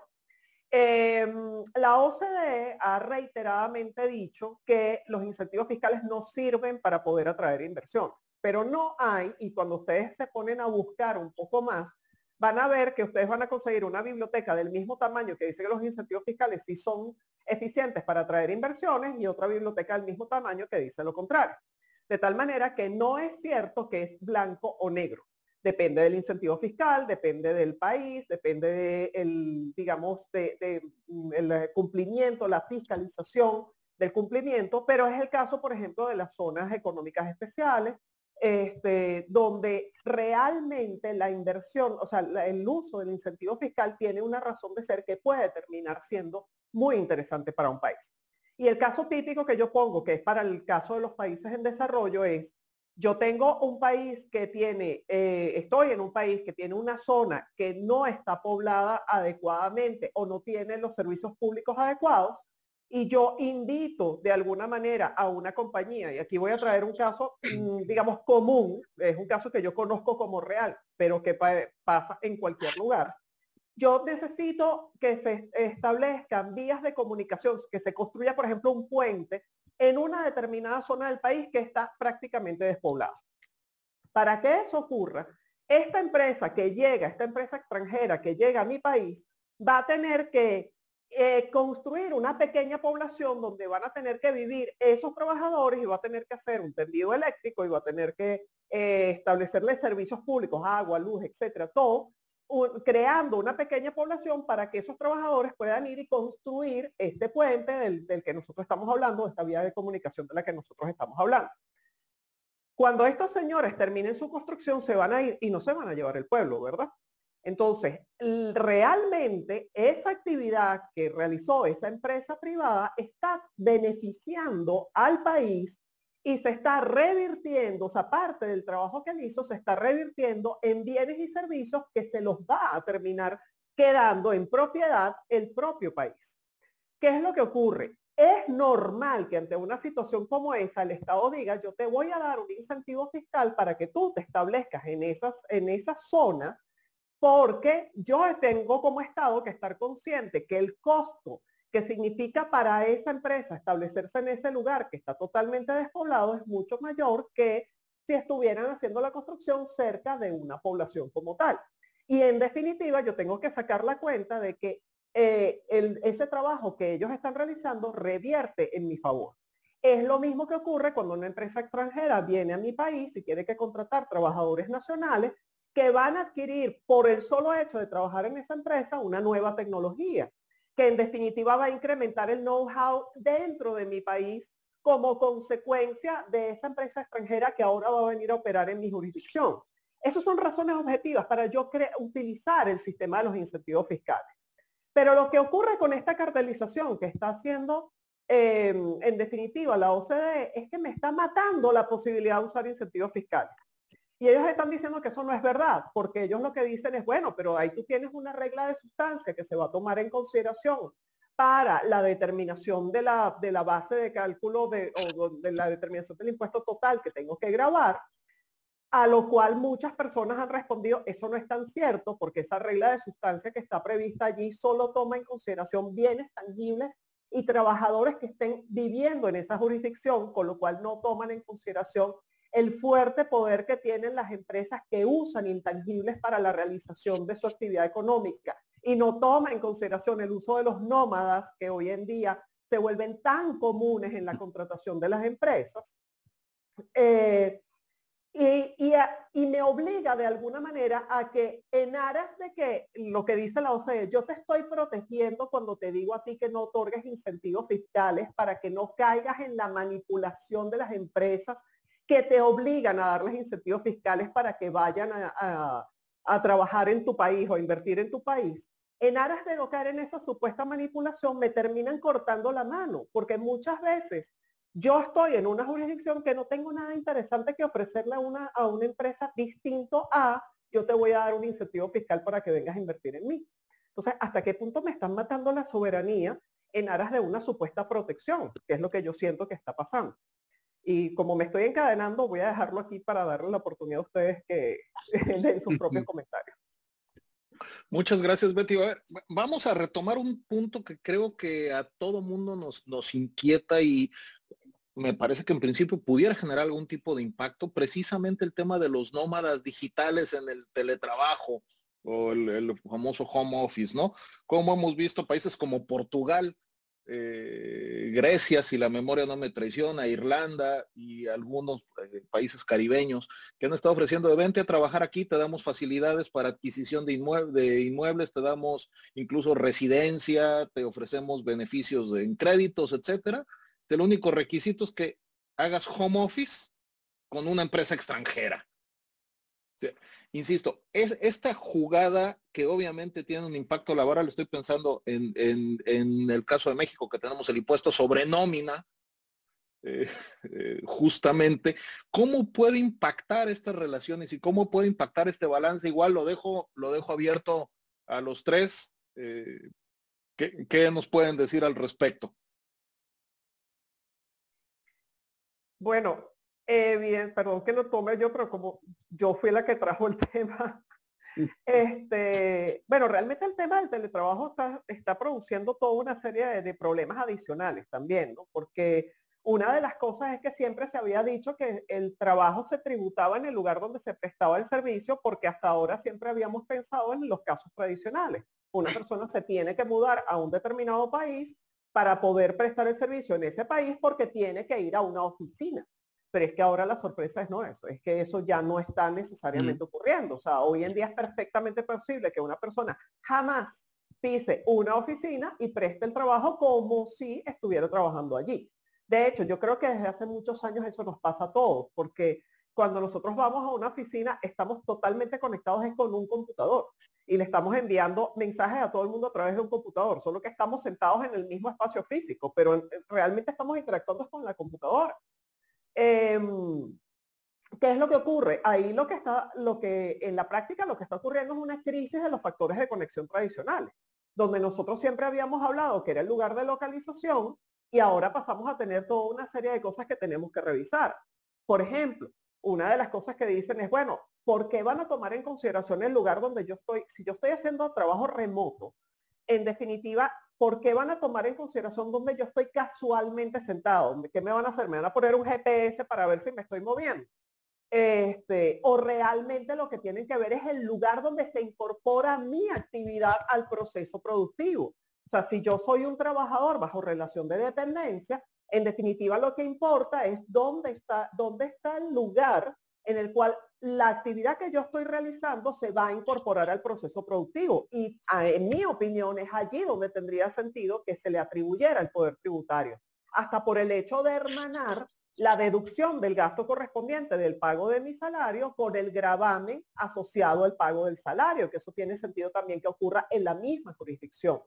Em, la OCDE ha reiteradamente dicho que los incentivos fiscales no sirven para poder atraer inversión, pero no hay, y cuando ustedes se ponen a buscar un poco más, van a ver que ustedes van a conseguir una biblioteca del mismo tamaño que dice que los incentivos fiscales sí son eficientes para atraer inversiones y otra biblioteca del mismo tamaño que dice lo contrario. De tal manera que no es cierto que es blanco o negro. Depende del incentivo fiscal, depende del país, depende del, digamos, de, el cumplimiento, la fiscalización del cumplimiento, pero es el caso, por ejemplo, de las zonas económicas especiales, este, donde realmente la inversión, o sea, el uso del incentivo fiscal tiene una razón de ser que puede terminar siendo muy interesante para un país. Y el caso típico que yo pongo, que es para el caso de los países en desarrollo, es yo tengo un país que tiene, eh, estoy en un país que tiene una zona que no está poblada adecuadamente o no tiene los servicios públicos adecuados y yo invito de alguna manera a una compañía, y aquí voy a traer un caso, mm, digamos, común, es un caso que yo conozco como real, pero que pasa en cualquier lugar, yo necesito que se establezcan vías de comunicación, que se construya, por ejemplo, un puente en una determinada zona del país que está prácticamente despoblada. Para que eso ocurra, esta empresa que llega, esta empresa extranjera que llega a mi país, va a tener que eh, construir una pequeña población donde van a tener que vivir esos trabajadores y va a tener que hacer un tendido eléctrico y va a tener que eh, establecerles servicios públicos, agua, luz, etcétera, todo, creando una pequeña población para que esos trabajadores puedan ir y construir este puente del, del que nosotros estamos hablando, esta vía de comunicación de la que nosotros estamos hablando. Cuando estos señores terminen su construcción, se van a ir y no se van a llevar el pueblo, ¿verdad? Entonces, realmente esa actividad que realizó esa empresa privada está beneficiando al país y se está revirtiendo, o sea, parte del trabajo que él hizo se está revirtiendo en bienes y servicios que se los va a terminar quedando en propiedad el propio país. ¿Qué es lo que ocurre? Es normal que ante una situación como esa el Estado diga, yo te voy a dar un incentivo fiscal para que tú te establezcas en, esas, en esa zona porque yo tengo como Estado que estar consciente que el costo que significa para esa empresa establecerse en ese lugar que está totalmente despoblado es mucho mayor que si estuvieran haciendo la construcción cerca de una población como tal. Y en definitiva, yo tengo que sacar la cuenta de que eh, ese trabajo que ellos están realizando revierte en mi favor. Es lo mismo que ocurre cuando una empresa extranjera viene a mi país y quiere que contratar trabajadores nacionales que van a adquirir por el solo hecho de trabajar en esa empresa una nueva tecnología, que en definitiva va a incrementar el know-how dentro de mi país como consecuencia de esa empresa extranjera que ahora va a venir a operar en mi jurisdicción. Esas son razones objetivas para yo utilizar el sistema de los incentivos fiscales. Pero lo que ocurre con esta cartelización que está haciendo em, en definitiva la OCDE es que me está matando la posibilidad de usar incentivos fiscales. Y ellos están diciendo que eso no es verdad, porque ellos lo que dicen es, bueno, pero ahí tú tienes una regla de sustancia que se va a tomar en consideración para la determinación de la, de la base de cálculo de, o de la determinación del impuesto total que tengo que grabar, a lo cual muchas personas han respondido, eso no es tan cierto, porque esa regla de sustancia que está prevista allí solo toma en consideración bienes tangibles y trabajadores que estén viviendo en esa jurisdicción, con lo cual no toman en consideración el fuerte poder que tienen las empresas que usan intangibles para la realización de su actividad económica y no toma en consideración el uso de los nómadas que hoy en día se vuelven tan comunes en la contratación de las empresas. Eh, y, y, me obliga de alguna manera a que en aras de que lo que dice la OCDE, yo te estoy protegiendo cuando te digo a ti que no otorgues incentivos fiscales para que no caigas en la manipulación de las empresas que te obligan a darles incentivos fiscales para que vayan a, trabajar en tu país o a invertir en tu país, en aras de no caer en esa supuesta manipulación, me terminan cortando la mano, porque muchas veces yo estoy en una jurisdicción que no tengo nada interesante que ofrecerle a una, a una empresa distinto a yo te voy a dar un incentivo fiscal para que vengas a invertir en mí. Entonces, ¿hasta qué punto me están matando la soberanía en aras de una supuesta protección? Que es lo que yo siento que está pasando. Y como me estoy encadenando, voy a dejarlo aquí para darle la oportunidad a ustedes que <laughs> den sus propios comentarios. Muchas gracias, Betty. vamos a retomar un punto que creo que a todo mundo nos, nos inquieta y me parece que en principio pudiera generar algún tipo de impacto, precisamente el tema de los nómadas digitales en el teletrabajo o el, el famoso home office, ¿no? Como hemos visto países como Portugal, eh, Grecia, si la memoria no me traiciona, Irlanda y algunos eh, países caribeños que han estado ofreciendo de vente a trabajar aquí, te damos facilidades para adquisición de, de inmuebles, te damos incluso residencia, te ofrecemos beneficios en créditos, etcétera. El único requisito es que hagas home office con una empresa extranjera insisto, es esta jugada que obviamente tiene un impacto laboral, estoy pensando en, el caso de México, que tenemos el impuesto sobre nómina, eh, eh, justamente, ¿cómo puede impactar estas relaciones y cómo puede impactar este balance? Igual lo dejo, lo dejo abierto a los tres. Eh, ¿Qué nos pueden decir al respecto? Bueno, eh, bien, perdón que lo tome yo, pero como yo fui la que trajo el <laughs> tema, este, bueno, realmente el tema del teletrabajo está, está produciendo toda una serie de, problemas adicionales también, ¿no? Porque una de las cosas es que siempre se había dicho que el trabajo se tributaba en el lugar donde se prestaba el servicio, porque hasta ahora siempre habíamos pensado en los casos tradicionales. Una persona se tiene que mudar a un determinado país para poder prestar el servicio en ese país porque tiene que ir a una oficina. Pero es que ahora la sorpresa es no eso, es que eso ya no está necesariamente ocurriendo. O sea, hoy en día es perfectamente posible que una persona jamás pise una oficina y preste el trabajo como si estuviera trabajando allí. De hecho, yo creo que desde hace muchos años eso nos pasa a todos, porque cuando nosotros vamos a una oficina estamos totalmente conectados con un computador y le estamos enviando mensajes a todo el mundo a través de un computador, solo que estamos sentados en el mismo espacio físico, pero realmente estamos interactuando con la computadora. Em, ¿Qué es lo que ocurre? Ahí lo que está, lo que en la práctica lo que está ocurriendo es una crisis de los factores de conexión tradicionales, donde nosotros siempre habíamos hablado que era el lugar de localización y ahora pasamos a tener toda una serie de cosas que tenemos que revisar. Por ejemplo, una de las cosas que dicen es, bueno, ¿por qué van a tomar en consideración el lugar donde yo estoy? Si yo estoy haciendo trabajo remoto, en definitiva, ¿por qué van a tomar en consideración donde yo estoy casualmente sentado? ¿Qué me van a hacer? ¿Me van a poner un GPS para ver si me estoy moviendo? Este, o realmente lo que tienen que ver es el lugar donde se incorpora mi actividad al proceso productivo. O sea, si yo soy un trabajador bajo relación de dependencia, en definitiva lo que importa es dónde está, dónde está el lugar en el cual la actividad que yo estoy realizando se va a incorporar al proceso productivo. Y en mi opinión es allí donde tendría sentido que se le atribuyera el poder tributario. Hasta por el hecho de hermanar la deducción del gasto correspondiente del pago de mi salario por el gravamen asociado al pago del salario, que eso tiene sentido también que ocurra en la misma jurisdicción.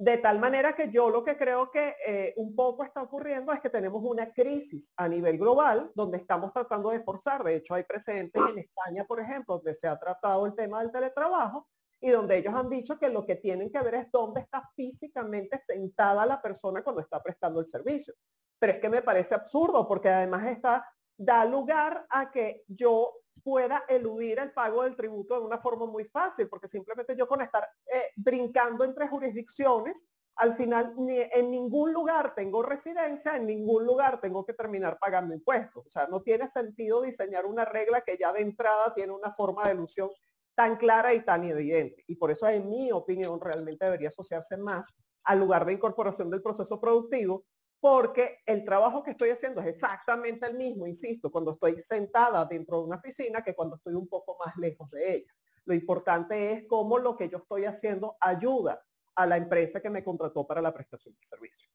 De tal manera que yo lo que creo que eh, un poco está ocurriendo es que tenemos una crisis a nivel global donde estamos tratando de forzar. De hecho, hay precedentes en España, por ejemplo, donde se ha tratado el tema del teletrabajo y donde ellos han dicho que lo que tienen que ver es dónde está físicamente sentada la persona cuando está prestando el servicio. Pero es que me parece absurdo porque además está, da lugar a que yo pueda eludir el pago del tributo de una forma muy fácil, porque simplemente yo con estar eh, brincando entre jurisdicciones, al final en ningún lugar tengo residencia, en ningún lugar tengo que terminar pagando impuestos. O sea, no tiene sentido diseñar una regla que ya de entrada tiene una forma de ilusión tan clara y tan evidente. Y por eso, en mi opinión, realmente debería asociarse más al lugar de incorporación del proceso productivo porque el trabajo que estoy haciendo es exactamente el mismo, insisto, cuando estoy sentada dentro de una oficina que cuando estoy un poco más lejos de ella. Lo importante es cómo lo que yo estoy haciendo ayuda a la empresa que me contrató para la prestación de servicio.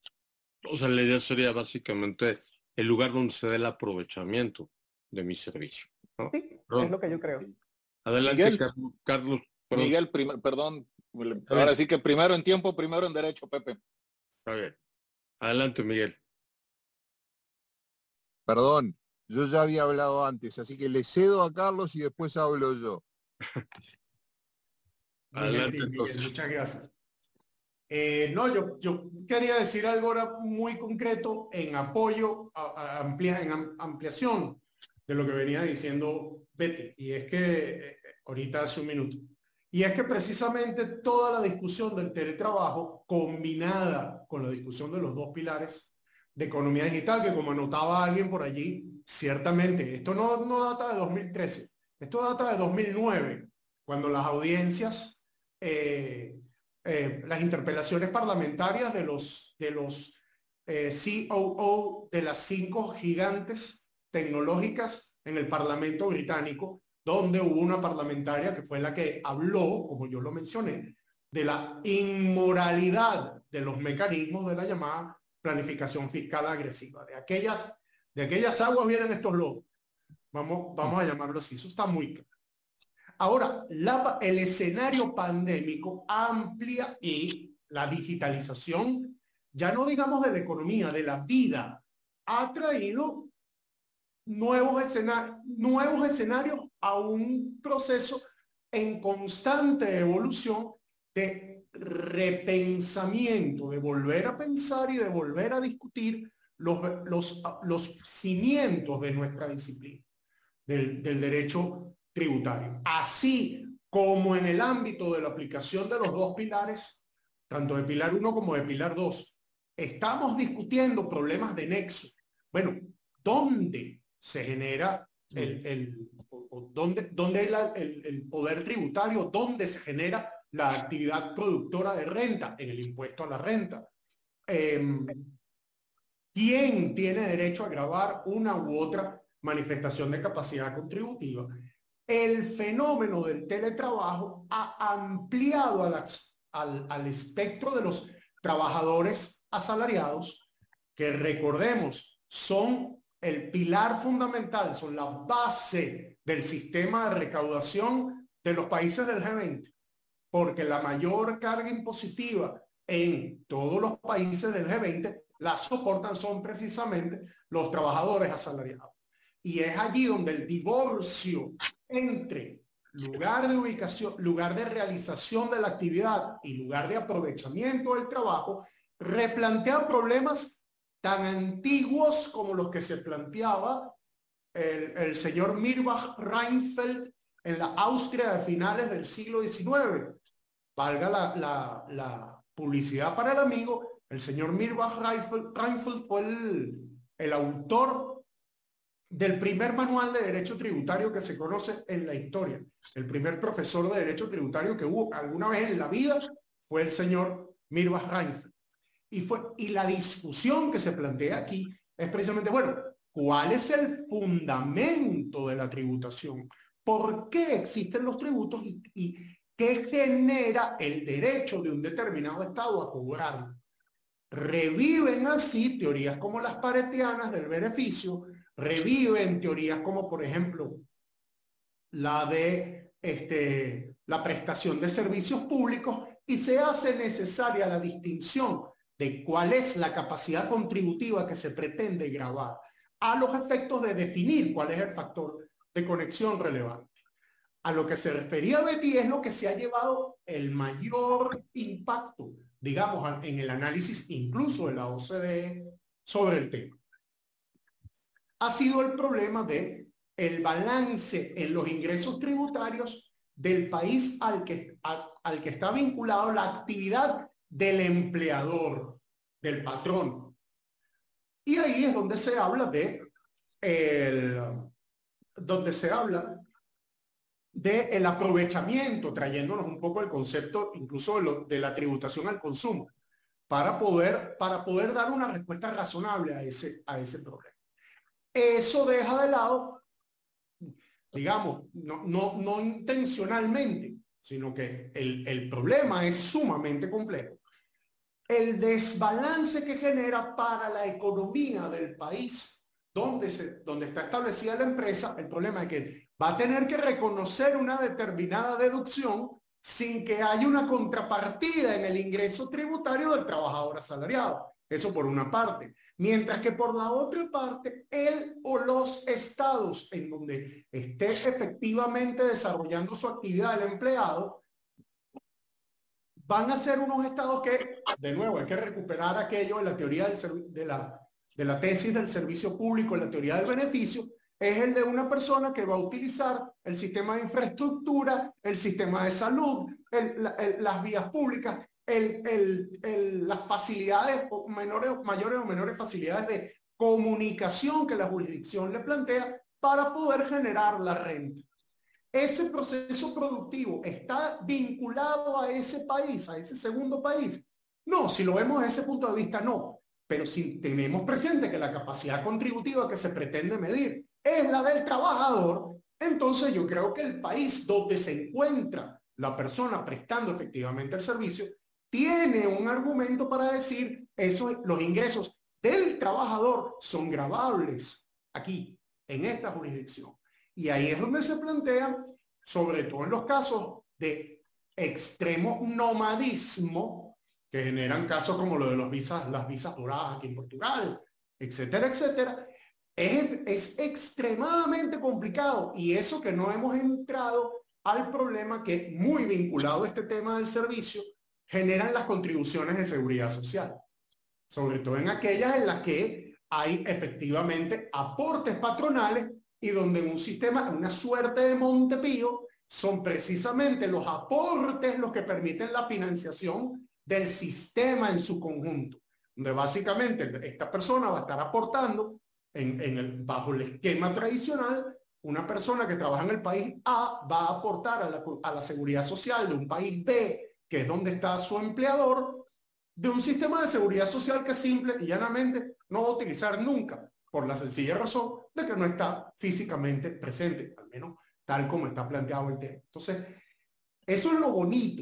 O sea, la idea sería básicamente el lugar donde se dé el aprovechamiento de mi servicio. Sí, es lo que yo creo. Adelante, Carlos. Miguel, perdón. Ahora sí que primero en tiempo, primero en derecho, Pepe. A ver. Adelante, Miguel. Perdón, yo ya había hablado antes, así que le cedo a Carlos y después hablo yo. <laughs> Adelante, Miguel, muchas gracias. Eh, no, yo, yo quería decir algo ahora muy concreto en apoyo, a, en ampliación de lo que venía diciendo Betty. Y es que eh, ahorita hace un minuto. Y es que precisamente toda la discusión del teletrabajo, combinada con la discusión de los dos pilares de economía digital, que como anotaba alguien por allí, ciertamente, esto no, no data de 2013, esto data de 2009, cuando las audiencias, eh, eh, las interpelaciones parlamentarias de los, de los eh, COO de las cinco gigantes tecnológicas en el Parlamento británico donde hubo una parlamentaria que fue la que habló, como yo lo mencioné, de la inmoralidad de los mecanismos de la llamada planificación fiscal agresiva. De aquellas, de aquellas aguas vienen estos lobos. Vamos, vamos a llamarlo así. Eso está muy claro. Ahora, el escenario pandémico amplia y la digitalización, ya no digamos de la economía, de la vida, ha traído nuevos, escenarios, nuevos escenarios a un proceso en constante evolución de repensamiento, de volver a pensar y de volver a discutir los, los, los cimientos de nuestra disciplina, del, del derecho tributario. Así como en el ámbito de la aplicación de los dos pilares, tanto de pilar 1 como de pilar 2, estamos discutiendo problemas de nexo. Bueno, ¿dónde se genera el, el, donde, donde el, el, poder tributario, donde se genera la actividad productora de renta, en el impuesto a la renta. Em, ¿Quién tiene derecho a grabar una u otra manifestación de capacidad contributiva? El fenómeno del teletrabajo ha ampliado al, al espectro de los trabajadores asalariados, que recordemos, son el pilar fundamental, son la base del sistema de recaudación de los países del G20, porque la mayor carga impositiva en todos los países del G20 la soportan son precisamente los trabajadores asalariados. Y es allí donde el divorcio entre lugar de ubicación, lugar de realización de la actividad y lugar de aprovechamiento del trabajo replantea problemas tan antiguos como los que se planteaba el, señor Mirbach Reinfeldt en la Austria de finales del siglo XIX. Valga la, publicidad para el amigo, el señor Mirbach Reinfeldt fue el, el autor del primer manual de derecho tributario que se conoce en la historia. El primer profesor de derecho tributario que hubo alguna vez en la vida fue el señor Mirbach Reinfeldt. Y, fue, y la discusión que se plantea aquí es precisamente, bueno, ¿cuál es el fundamento de la tributación? ¿Por qué existen los tributos y, qué genera el derecho de un determinado Estado a cobrar? reviven así teorías como las paretianas del beneficio, reviven teorías como, por ejemplo, la de este, la prestación de servicios públicos y se hace necesaria la distinción de cuál es la capacidad contributiva que se pretende grabar a los efectos de definir cuál es el factor de conexión relevante. A lo que se refería Betty es lo que se ha llevado el mayor impacto digamos, en el análisis incluso de la OCDE sobre el tema. Ha sido el problema de el balance en los ingresos tributarios del país al que, al, que está vinculado la actividad del empleador, del patrón. Y ahí es donde se habla de el, donde se habla del aprovechamiento, trayéndonos un poco el concepto incluso de, la tributación al consumo, para poder, para poder dar una respuesta razonable a ese, a ese problema. Eso deja de lado, digamos, no, no, no intencionalmente, sino que el, el problema es sumamente complejo. El desbalance que genera para la economía del país donde, se, donde está establecida la empresa, el problema es que va a tener que reconocer una determinada deducción sin que haya una contrapartida en el ingreso tributario del trabajador asalariado. Eso por una parte. Mientras que por la otra parte, él o los estados en donde esté efectivamente desarrollando su actividad el empleado, van a ser unos estados que, de nuevo, hay que recuperar aquello en la teoría de la de la tesis del servicio público en la teoría del beneficio es el de una persona que va a utilizar el sistema de infraestructura, el sistema de salud, las vías públicas, las facilidades menores, mayores o menores facilidades de comunicación que la jurisdicción le plantea para poder generar la renta. Ese proceso productivo está vinculado a ese país, a ese segundo país. No, si lo vemos desde ese punto de vista, no. Pero si tenemos presente que la capacidad contributiva que se pretende medir es la del trabajador, entonces yo creo que el país donde se encuentra la persona prestando efectivamente el servicio tiene un argumento para decir eso, los ingresos del trabajador son grabables aquí, en esta jurisdicción. Y ahí es donde se plantea, sobre todo en los casos de extremo nomadismo, que generan casos como lo de los visas, las visas doradas aquí en Portugal, etcétera, etcétera, es, es extremadamente complicado. Y eso que no hemos entrado al problema que muy vinculado a este tema del servicio generan las contribuciones de seguridad social, sobre todo en aquellas en las que hay efectivamente aportes patronales y donde un sistema, una suerte de Montepío, son precisamente los aportes los que permiten la financiación del sistema en su conjunto, donde básicamente esta persona va a estar aportando en, el, bajo el esquema tradicional una persona que trabaja en el país A va a aportar a la, a la seguridad social de un país B, que es donde está su empleador, de un sistema de seguridad social que simple y llanamente no va a utilizar nunca, por la sencilla razón de que no está físicamente presente, al menos tal como está planteado el tema. Entonces, eso es lo bonito,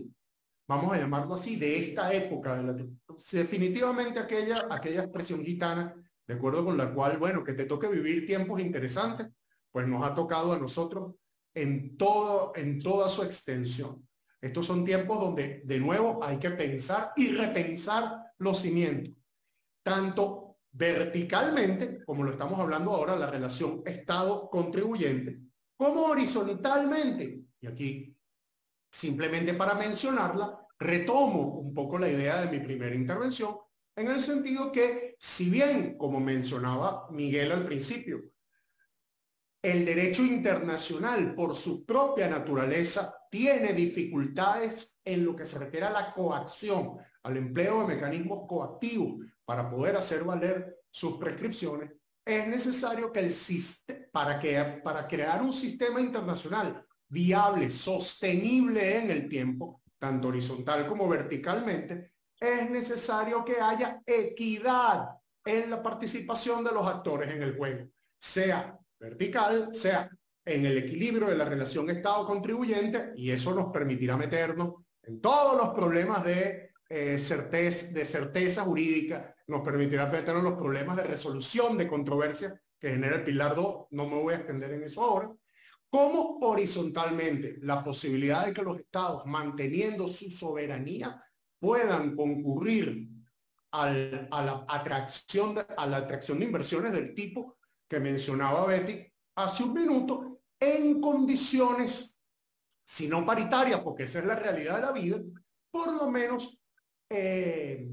vamos a llamarlo así, de esta época. De la, definitivamente aquella, aquella expresión gitana, de acuerdo con la cual, bueno, que te toque vivir tiempos interesantes, pues nos ha tocado a nosotros en, todo, en toda su extensión. Estos son tiempos donde de nuevo hay que pensar y repensar los cimientos, tanto verticalmente, como lo estamos hablando ahora, la relación Estado-contribuyente, como horizontalmente. Y aquí, simplemente para mencionarla, retomo un poco la idea de mi primera intervención, en el sentido que, si bien, como mencionaba Miguel al principio, el derecho internacional, por su propia naturaleza, tiene dificultades en lo que se refiere a la coacción, al empleo de mecanismos coactivos para poder hacer valer sus prescripciones, es necesario que el sistema, para, que, para crear un sistema internacional viable, sostenible en el tiempo, tanto horizontal como verticalmente, es necesario que haya equidad en la participación de los actores en el juego, sea vertical, sea en el equilibrio de la relación Estado-contribuyente, y eso nos permitirá meternos en todos los problemas de, eh, certeza, de certeza jurídica, nos permitirá meternos los problemas de resolución de controversias que genera el Pilar 2, no me voy a extender en eso ahora, como horizontalmente la posibilidad de que los estados, manteniendo su soberanía, puedan concurrir al, a, la atracción de, a la atracción de inversiones del tipo que mencionaba Betty hace un minuto, en condiciones, si no paritarias, porque esa es la realidad de la vida, por lo menos eh,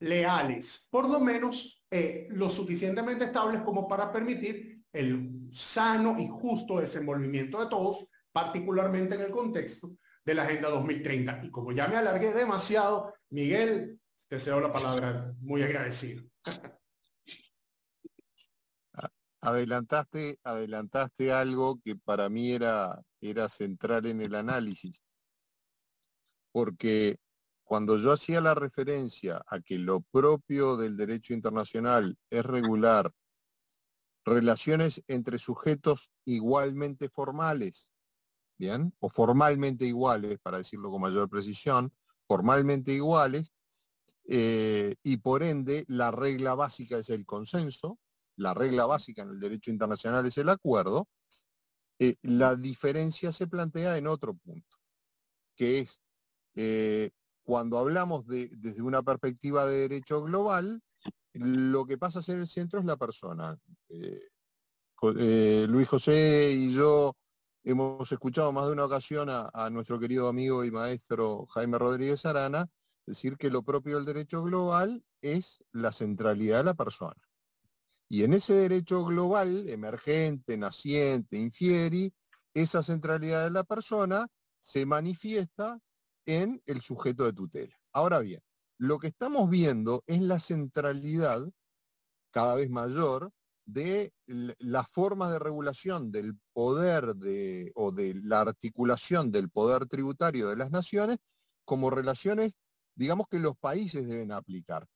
leales, por lo menos eh, lo suficientemente estables como para permitir el sano y justo desenvolvimiento de todos, particularmente en el contexto de la Agenda 2030. Y como ya me alargué demasiado, Miguel, te cedo la palabra, muy agradecido. <laughs> adelantaste, adelantaste algo que para mí era, era central en el análisis, porque cuando yo hacía la referencia a que lo propio del derecho internacional es regular relaciones entre sujetos igualmente formales, ¿bien? O formalmente iguales, para decirlo con mayor precisión, formalmente iguales, eh, y por ende la regla básica es el consenso, la regla básica en el derecho internacional es el acuerdo, eh, la diferencia se plantea en otro punto, que es eh, cuando hablamos de, desde una perspectiva de derecho global, lo que pasa a ser el centro es la persona. Eh, Luis José y yo hemos escuchado más de una ocasión a, a, nuestro querido amigo y maestro Jaime Rodríguez Arana decir que lo propio del derecho global es la centralidad de la persona. Y en ese derecho global, emergente, naciente, infieri, esa centralidad de la persona se manifiesta en el sujeto de tutela. Ahora bien, lo que estamos viendo es la centralidad cada vez mayor de las formas de regulación del poder de, o de la articulación del poder tributario de las naciones como relaciones, digamos, que los países deben aplicar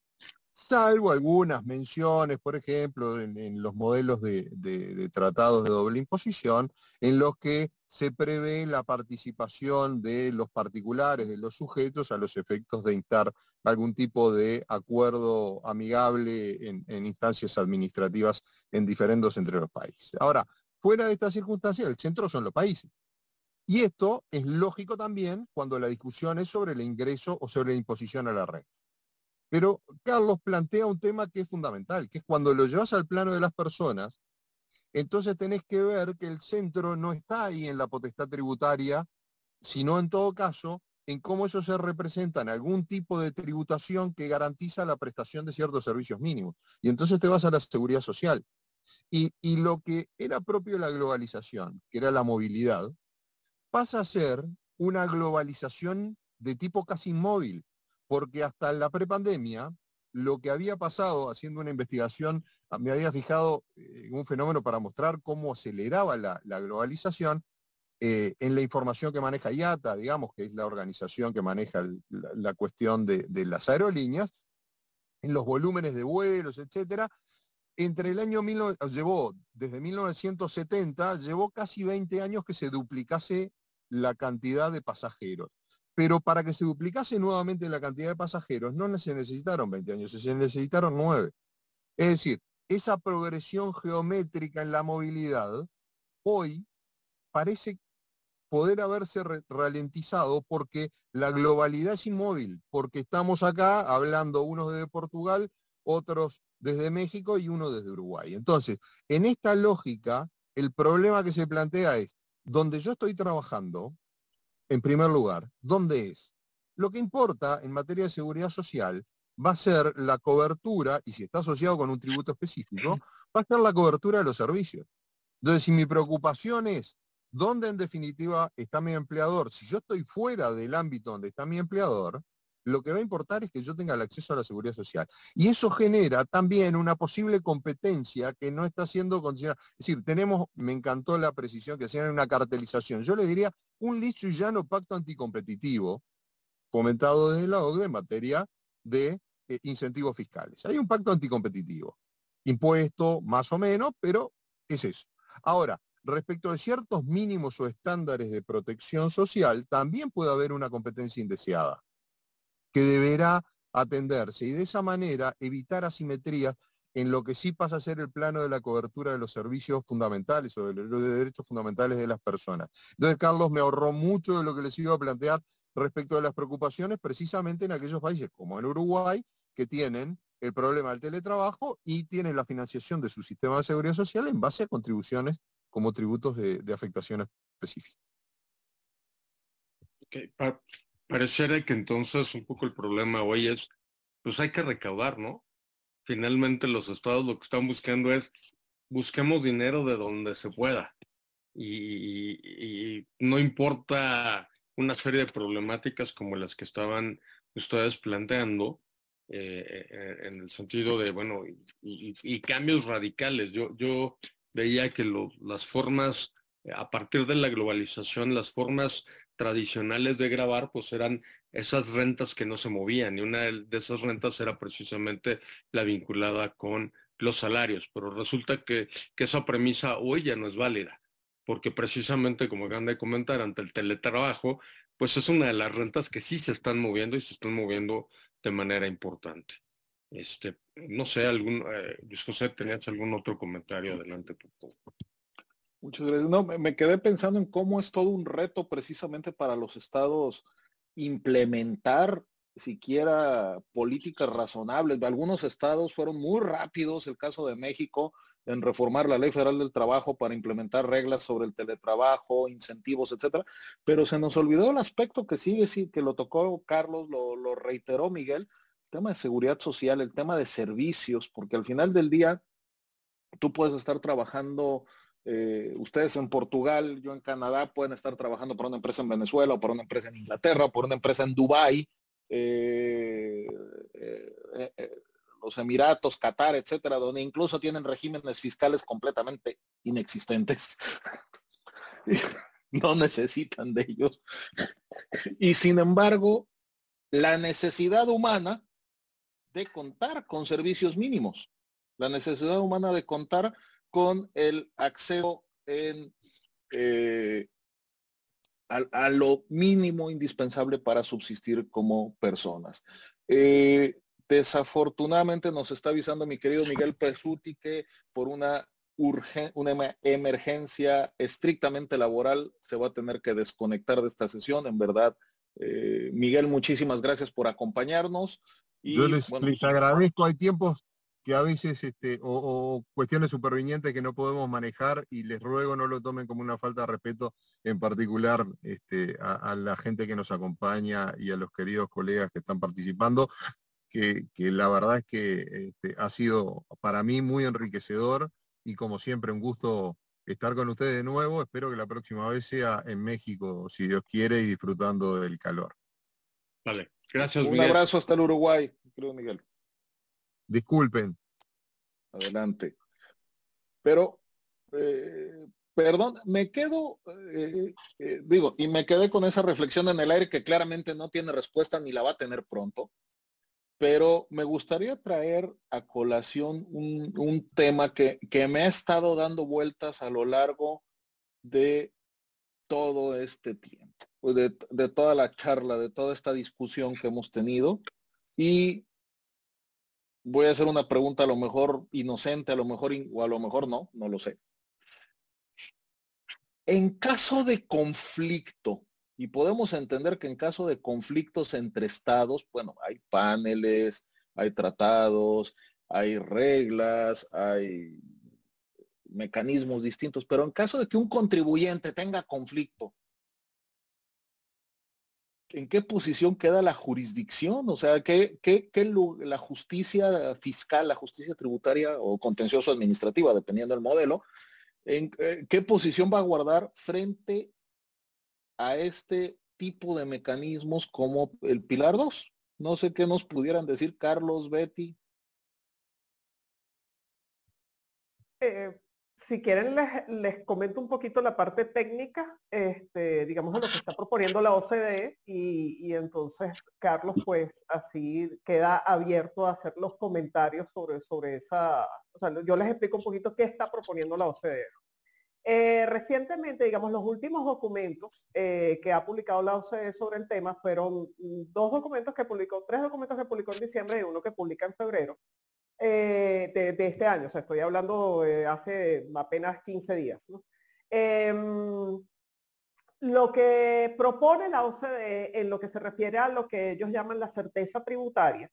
salvo algunas menciones, por ejemplo, en, los modelos de, tratados de doble imposición, en los que se prevé la participación de los particulares, de los sujetos, a los efectos de instar algún tipo de acuerdo amigable en, instancias administrativas en diferendos entre los países. Ahora, fuera de esta circunstancia, el centro son los países. Y esto es lógico también cuando la discusión es sobre el ingreso o sobre la imposición a la red. Pero Carlos plantea un tema que es fundamental, que es cuando lo llevas al plano de las personas, entonces tenés que ver que el centro no está ahí en la potestad tributaria, sino en todo caso en cómo eso se representa en algún tipo de tributación que garantiza la prestación de ciertos servicios mínimos. Y entonces te vas a la seguridad social. Y, y lo que era propio de la globalización, que era la movilidad, pasa a ser una globalización de tipo casi inmóvil porque hasta la prepandemia lo que había pasado haciendo una investigación, ah, me había fijado en un fenómeno para mostrar cómo aceleraba la, globalización eh, en la información que maneja IATA, digamos, que es la organización que maneja la, cuestión de, de, las aerolíneas, en los volúmenes de vuelos, etcétera, entre el año llevó, desde 1970, llevó casi 20 años que se duplicase la cantidad de pasajeros. Pero para que se duplicase nuevamente la cantidad de pasajeros, no se necesitaron 20 años, se necesitaron 9. Es decir, esa progresión geométrica en la movilidad, hoy parece poder haberse ralentizado porque la globalidad es inmóvil, porque estamos acá hablando unos de Portugal, otros desde México y uno desde Uruguay. Entonces, en esta lógica, el problema que se plantea es, donde yo estoy trabajando, en primer lugar, ¿dónde es? Lo que importa en materia de seguridad social va a ser la cobertura, y si está asociado con un tributo específico, <clears throat> va a ser la cobertura de los servicios. Entonces, si mi preocupación es dónde en definitiva está mi empleador, si yo estoy fuera del ámbito donde está mi empleador, lo que va a importar es que yo tenga el acceso a la seguridad social. Y eso genera también una posible competencia que no está siendo considerada. Es decir, tenemos, me encantó la precisión que hacían una cartelización. Yo le diría un llano pacto anticompetitivo, fomentado desde la OCDE en materia de eh, incentivos fiscales. Hay un pacto anticompetitivo, impuesto más o menos, pero es eso. Ahora, respecto de ciertos mínimos o estándares de protección social, también puede haber una competencia indeseada que deberá atenderse y de esa manera evitar asimetrías en lo que sí pasa a ser el plano de la cobertura de los servicios fundamentales o de los derechos fundamentales de las personas. Entonces, Carlos me ahorró mucho de lo que les iba a plantear respecto de las preocupaciones precisamente en aquellos países como en Uruguay, que tienen el problema del teletrabajo y tienen la financiación de su sistema de seguridad social en base a contribuciones como tributos de, afectación específica. Pareciera que entonces un poco el problema hoy es, pues hay que recaudar, ¿no? Finalmente los estados lo que están buscando es, busquemos dinero de donde se pueda. Y, no importa una serie de problemáticas como las que estaban ustedes planteando, eh, eh, en el sentido de, bueno, y, cambios radicales. Yo, yo veía que las formas, a partir de la globalización, las formas tradicionales de grabar, pues eran esas rentas que no se movían y una de esas rentas era precisamente la vinculada con los salarios, pero resulta que, esa premisa hoy ya no es válida, porque precisamente como acaban de comentar, ante el teletrabajo, pues es una de las rentas que sí se están moviendo y se están moviendo de manera importante. Este, no sé, algún, eh, José, ¿tenías algún otro comentario? Adelante, por favor. Muchas gracias. No, me quedé pensando en cómo es todo un reto precisamente para los estados implementar siquiera políticas razonables. Algunos estados fueron muy rápidos, el caso de México, en reformar la ley federal del trabajo para implementar reglas sobre el teletrabajo, incentivos, etcétera. Pero se nos olvidó el aspecto que sigue, sí, que lo tocó Carlos, lo, lo reiteró Miguel, el tema de seguridad social, el tema de servicios, porque al final del día tú puedes estar trabajando eh, ustedes en Portugal, yo en Canadá, pueden estar trabajando por una empresa en Venezuela o por una empresa en Inglaterra o por una empresa en Dubái, eh, eh, los Emiratos, Qatar, etcétera, donde incluso tienen regímenes fiscales completamente inexistentes. <laughs> no necesitan de ellos. Y sin embargo, la necesidad humana de contar con servicios mínimos, la necesidad humana de contar con el acceso en, eh, a, lo mínimo indispensable para subsistir como personas. Eh, desafortunadamente nos está avisando mi querido Miguel Pesuti que por una, una emergencia estrictamente laboral se va a tener que desconectar de esta sesión. En verdad, eh, Miguel, muchísimas gracias por acompañarnos. Y, Yo les, les agradezco, hay tiempos que a veces, este, o, cuestiones supervinientes que no podemos manejar y les ruego no lo tomen como una falta de respeto, en particular este, a, la gente que nos acompaña y a los queridos colegas que están participando, que, la verdad es que este, ha sido para mí muy enriquecedor y como siempre un gusto estar con ustedes de nuevo. Espero que la próxima vez sea en México, si Dios quiere, y disfrutando del calor. Vale, gracias. Un abrazo hasta el Uruguay, creo Miguel. Disculpen. Adelante. Pero, eh, perdón, me quedo, eh, eh, digo, y me quedé con esa reflexión en el aire que claramente no tiene respuesta ni la va a tener pronto, pero me gustaría traer a colación un, tema que, que, me ha estado dando vueltas a lo largo de todo este tiempo, de, de toda la charla, de toda esta discusión que hemos tenido. Y voy a hacer una pregunta a lo mejor inocente, a lo mejor o a lo mejor no, no lo sé. En caso de conflicto, y podemos entender que en caso de conflictos entre estados, bueno, hay paneles, hay tratados, hay reglas, hay mecanismos distintos, pero en caso de que un contribuyente tenga conflicto ¿en qué posición queda la jurisdicción? O sea, ¿qué, qué, qué la justicia fiscal, la justicia tributaria o contencioso administrativa, dependiendo del modelo, ¿en eh, qué posición va a guardar frente a este tipo de mecanismos como el Pilar 2? No sé qué nos pudieran decir Carlos, Betty. Eh, si quieren les, comento un poquito la parte técnica, este, digamos, de lo que está proponiendo la OCDE y, entonces Carlos pues así queda abierto a hacer los comentarios sobre, sobre esa, o sea, yo les explico un poquito qué está proponiendo la OCDE. Eh, recientemente, digamos, los últimos documentos eh, que ha publicado la OCDE sobre el tema fueron dos documentos que publicó, tres documentos que publicó en diciembre y uno que publica en febrero. Eh, de, este año, o estoy hablando hace apenas 15 días. Em, lo que propone la OCDE en lo que se refiere a lo que ellos llaman la certeza tributaria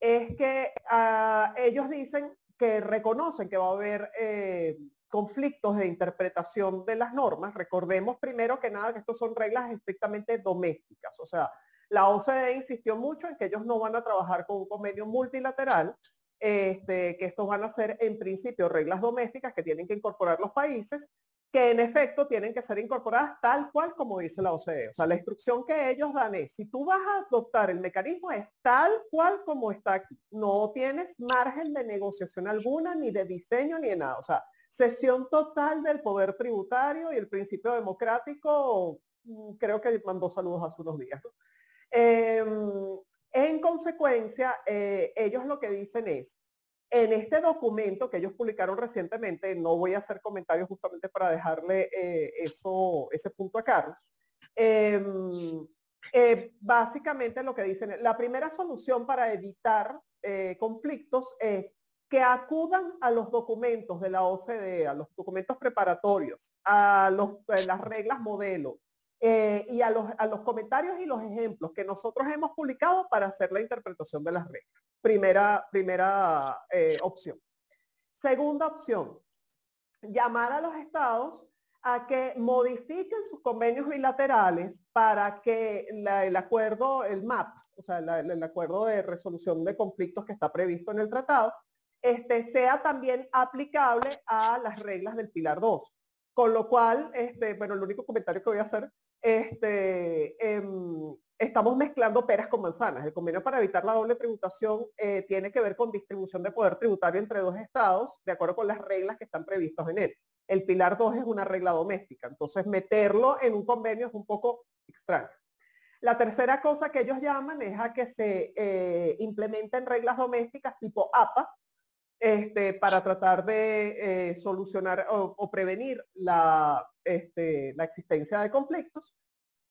es que ah, ellos dicen que reconocen que va a haber eh, conflictos de interpretación de las normas. Recordemos primero que nada que estos son reglas estrictamente domésticas, o sea, la OCDE insistió mucho en que ellos no van a trabajar con un convenio multilateral, este, que estos van a ser en principio reglas domésticas que tienen que incorporar los países, que en efecto tienen que ser incorporadas tal cual como dice la OCDE. O sea, la instrucción que ellos dan es, si tú vas a adoptar el mecanismo es tal cual como está aquí. No tienes margen de negociación alguna, ni de diseño, ni de nada. O sea, sesión total del poder tributario y el principio democrático, mm, creo que mandó saludos hace unos días. Em, en consecuencia, eh, ellos lo que dicen es, en este documento que ellos publicaron recientemente, no voy a hacer comentarios justamente para dejarle eh, eso, ese punto a Carlos, em, eh, básicamente lo que dicen, la primera solución para evitar conflictos es que acudan a los documentos de la OCDE, a los documentos preparatorios, a las reglas modelo, eh, y a los, a los comentarios y los ejemplos que nosotros hemos publicado para hacer la interpretación de las reglas. Primera, primera eh, opción. Segunda opción, llamar a los estados a que modifiquen sus convenios bilaterales para que el acuerdo, el MAP, o sea, el acuerdo de resolución de conflictos que está previsto en el tratado, este, sea también aplicable a las reglas del Pilar 2. Con lo cual, este, bueno, el único comentario que voy a hacer este, em, estamos mezclando peras con manzanas. El convenio para evitar la doble tributación eh, tiene que ver con distribución de poder tributario entre dos estados, de acuerdo con las reglas que están previstas en él. El pilar 2 es una regla doméstica, entonces meterlo en un convenio es un poco extraño. La tercera cosa que ellos llaman es a que se eh, implementen reglas domésticas tipo APA, este, para tratar de eh, solucionar o, prevenir la, este, la, existencia de conflictos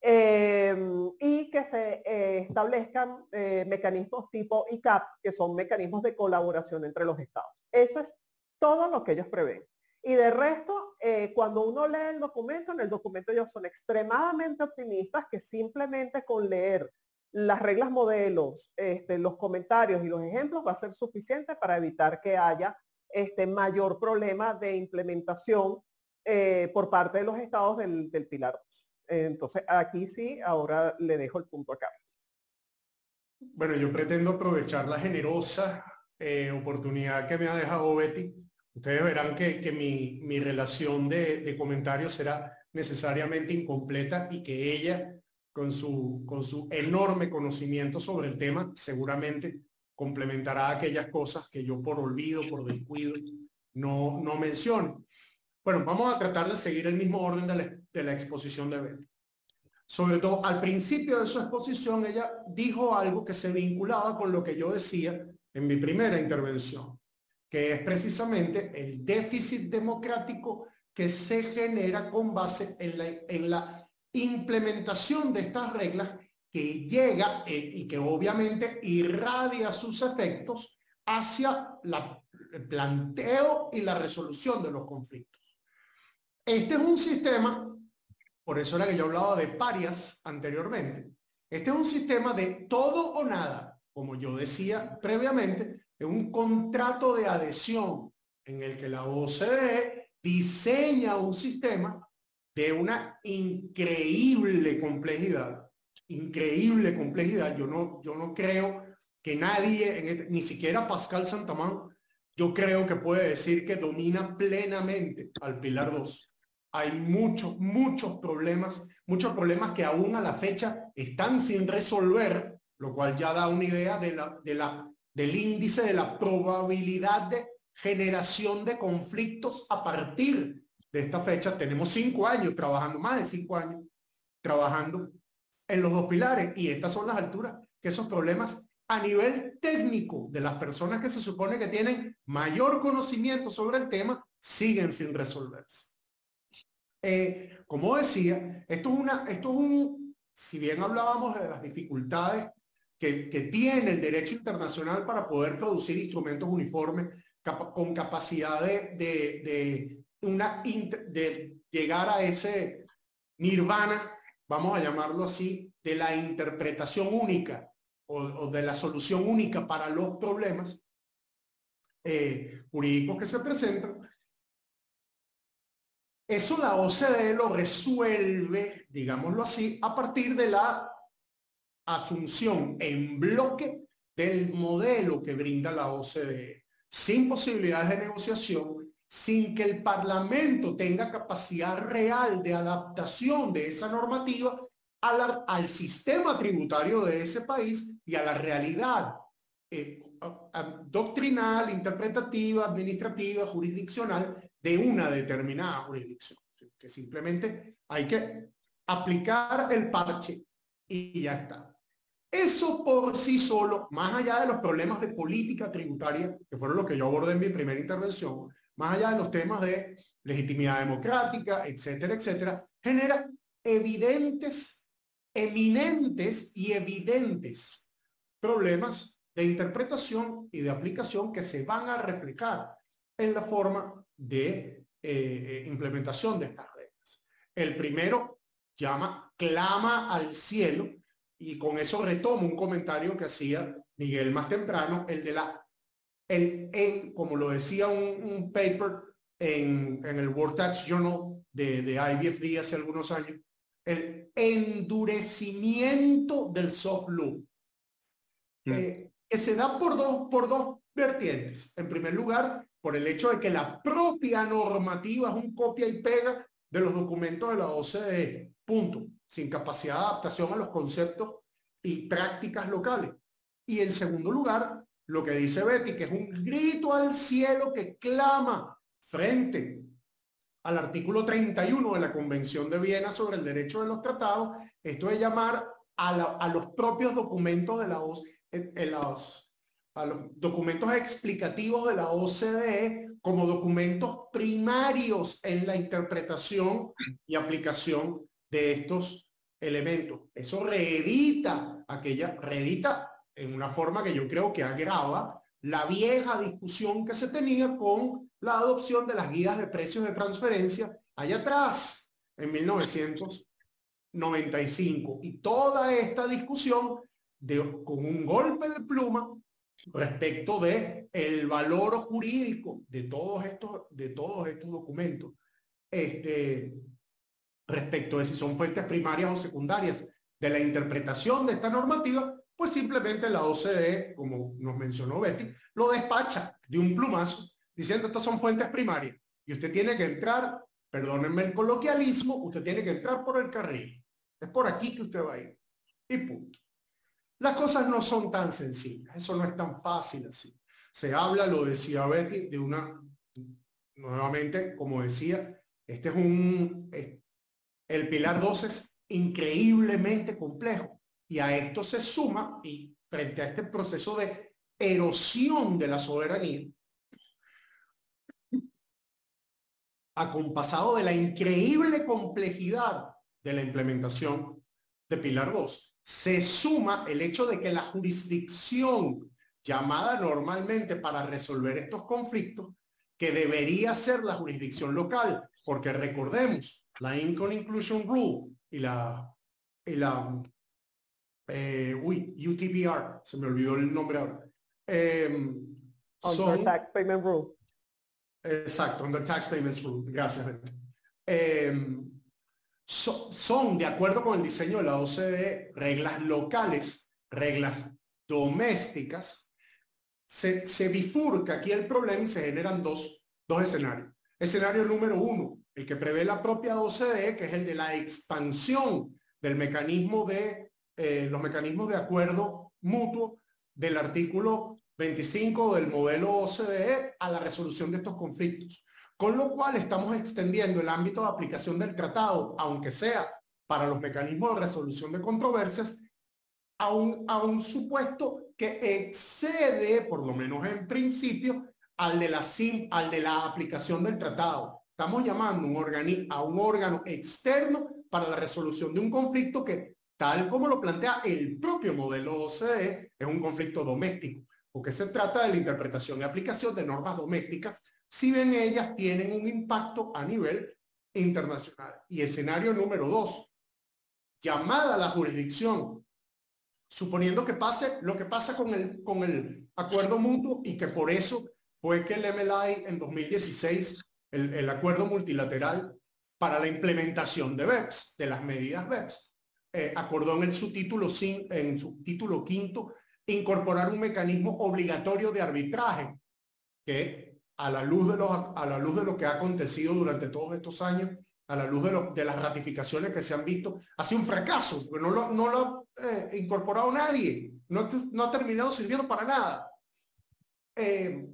em, y que se eh, establezcan eh, mecanismos tipo ICAP, que son mecanismos de colaboración entre los estados. Eso es todo lo que ellos prevén. Y de resto, cuando uno lee el documento, en el documento ellos son extremadamente optimistas que simplemente con leer las reglas modelos, este, los comentarios y los ejemplos va a ser suficiente para evitar que haya este mayor problema de implementación eh, por parte de los estados del, Pilar 2. Entonces, aquí sí, ahora le dejo el punto acá. Bueno, yo pretendo aprovechar la generosa eh, oportunidad que me ha dejado Betty. Ustedes verán que, mi, relación de, de comentarios será necesariamente incompleta y que ella con su, con su enorme conocimiento sobre el tema, seguramente complementará aquellas cosas que yo por olvido, por descuido, no, no menciono. Bueno, vamos a tratar de seguir el mismo orden de la, de la exposición de Betty. Sobre todo, al principio de su exposición, ella dijo algo que se vinculaba con lo que yo decía en mi primera intervención, que es precisamente el déficit democrático que se genera con base en la, en la implementación de estas reglas que llega eh, y que obviamente irradia sus efectos hacia la, el planteo y la resolución de los conflictos. Este es un sistema, por eso era que yo hablaba de parias anteriormente, este es un sistema de todo o nada, como yo decía previamente, es un contrato de adhesión en el que la OCDE diseña un sistema de una increíble complejidad, increíble complejidad. Yo no, yo no creo que nadie, este, ni siquiera Pascal Santamán, yo creo que puede decir que domina plenamente al Pilar 2. Hay muchos, muchos problemas, muchos problemas que aún a la fecha están sin resolver, lo cual ya da una idea de la, de la, del índice de la probabilidad de generación de conflictos a partir de esta fecha. Tenemos cinco años trabajando, más de cinco años trabajando en los dos pilares y estas son las alturas que esos problemas a nivel técnico de las personas que se supone que tienen mayor conocimiento sobre el tema siguen sin resolverse. Eh, como decía, esto es, una, esto es un, si bien hablábamos de las dificultades que, que tiene el derecho internacional para poder producir instrumentos uniformes con capacidad de, una, de llegar a ese nirvana, vamos a llamarlo así, de la interpretación única o, de la solución única para los problemas eh, jurídicos que se presentan. Eso la OCDE lo resuelve, digámoslo así, a partir de la asunción en bloque del modelo que brinda la OCDE sin posibilidades de negociación, sin que el Parlamento tenga capacidad real de adaptación de esa normativa al, sistema tributario de ese país y a la realidad eh, doctrinal, interpretativa, administrativa, jurisdiccional de una determinada jurisdicción. Que simplemente hay que aplicar el parche y ya está. Eso por sí solo, más allá de los problemas de política tributaria, que fueron los que yo abordé en mi primera intervención, más allá de los temas de legitimidad democrática, etcétera, etcétera, genera evidentes, eminentes y evidentes problemas de interpretación y de aplicación que se van a reflejar en la forma de eh, implementación de estas reglas. El primero llama clama al cielo y con eso retomo un comentario que hacía Miguel más temprano, el de la, el, en, como lo decía un, paper en, en, el World Tax Journal de, de IBFD hace algunos años, el endurecimiento del soft law, mm. eh, que se da por dos, por dos vertientes. En primer lugar, por el hecho de que la propia normativa es un copia y pega de los documentos de la OCDE, punto sin capacidad de adaptación a los conceptos y prácticas locales. Y en segundo lugar, lo que dice Betty, que es un grito al cielo que clama frente al artículo 31 de la Convención de Viena sobre el derecho de los tratados, esto es llamar a, los propios documentos de la OCDE, los documentos explicativos de la OCDE como documentos primarios en la interpretación y aplicación de estos elementos. Eso reedita aquella, reedita en una forma que yo creo que agrava la vieja discusión que se tenía con la adopción de las guías de precios de transferencia allá atrás, en 1995. Y toda esta discusión de, con un golpe de pluma respecto de el valor jurídico de todos estos, de todos estos documentos. Este, respecto de si son fuentes primarias o secundarias de la interpretación de esta normativa, pues simplemente la OCDE, como nos mencionó Betty, lo despacha de un plumazo diciendo estas son fuentes primarias y usted tiene que entrar, perdónenme el coloquialismo, usted tiene que entrar por el carril. Es por aquí que usted va a ir. Y punto. Las cosas no son tan sencillas, eso no es tan fácil así. Se habla, lo decía Betty, de una, nuevamente, como decía, este es un, el pilar 2 es increíblemente complejo y a esto se suma, y frente a este proceso de erosión de la soberanía, acompasado de la increíble complejidad de la implementación de Pilar 2, se suma el hecho de que la jurisdicción llamada normalmente para resolver estos conflictos, que debería ser la jurisdicción local, porque recordemos, la Income Inclusion Rule y la, y la eh, uy, UTPR, se me olvidó el nombre ahora. Eh, son, Tax Payment Rule. Exacto, Under Tax Payments Rule. Gracias. Eh, son, de acuerdo con el diseño de la OCDE, reglas locales, reglas domésticas. Se, se bifurca aquí el problema y se generan dos, dos escenarios. Escenario número uno, el que prevé la propia OCDE, que es el de la expansión del mecanismo de eh, los mecanismos de acuerdo mutuo del artículo 25 del modelo OCDE a la resolución de estos conflictos. Con lo cual estamos extendiendo el ámbito de aplicación del tratado, aunque sea para los mecanismos de resolución de controversias, a un, a un supuesto que excede, por lo menos en principio, al de la, al de la aplicación del tratado. Estamos llamando a un órgano externo para la resolución de un conflicto que, tal como lo plantea el propio modelo OCDE, es un conflicto doméstico, porque se trata de la interpretación y aplicación de normas domésticas si bien ellas tienen un impacto a nivel internacional. Y escenario número dos, llamada a la jurisdicción, suponiendo que pase lo que pasa con el, con el acuerdo mutuo y que por eso fue que el MLI en 2016, el, el acuerdo multilateral para la implementación de BEPS, de las medidas BEPS, eh, acordó en el subtítulo, en su título quinto incorporar un mecanismo obligatorio de arbitraje que a la luz de, lo, a la luz de lo que ha acontecido durante todos estos años, a la luz de, lo, de las ratificaciones que se han visto, ha sido un fracaso, no lo, no lo ha eh, incorporado nadie, no, no ha terminado sirviendo para nada. Eh,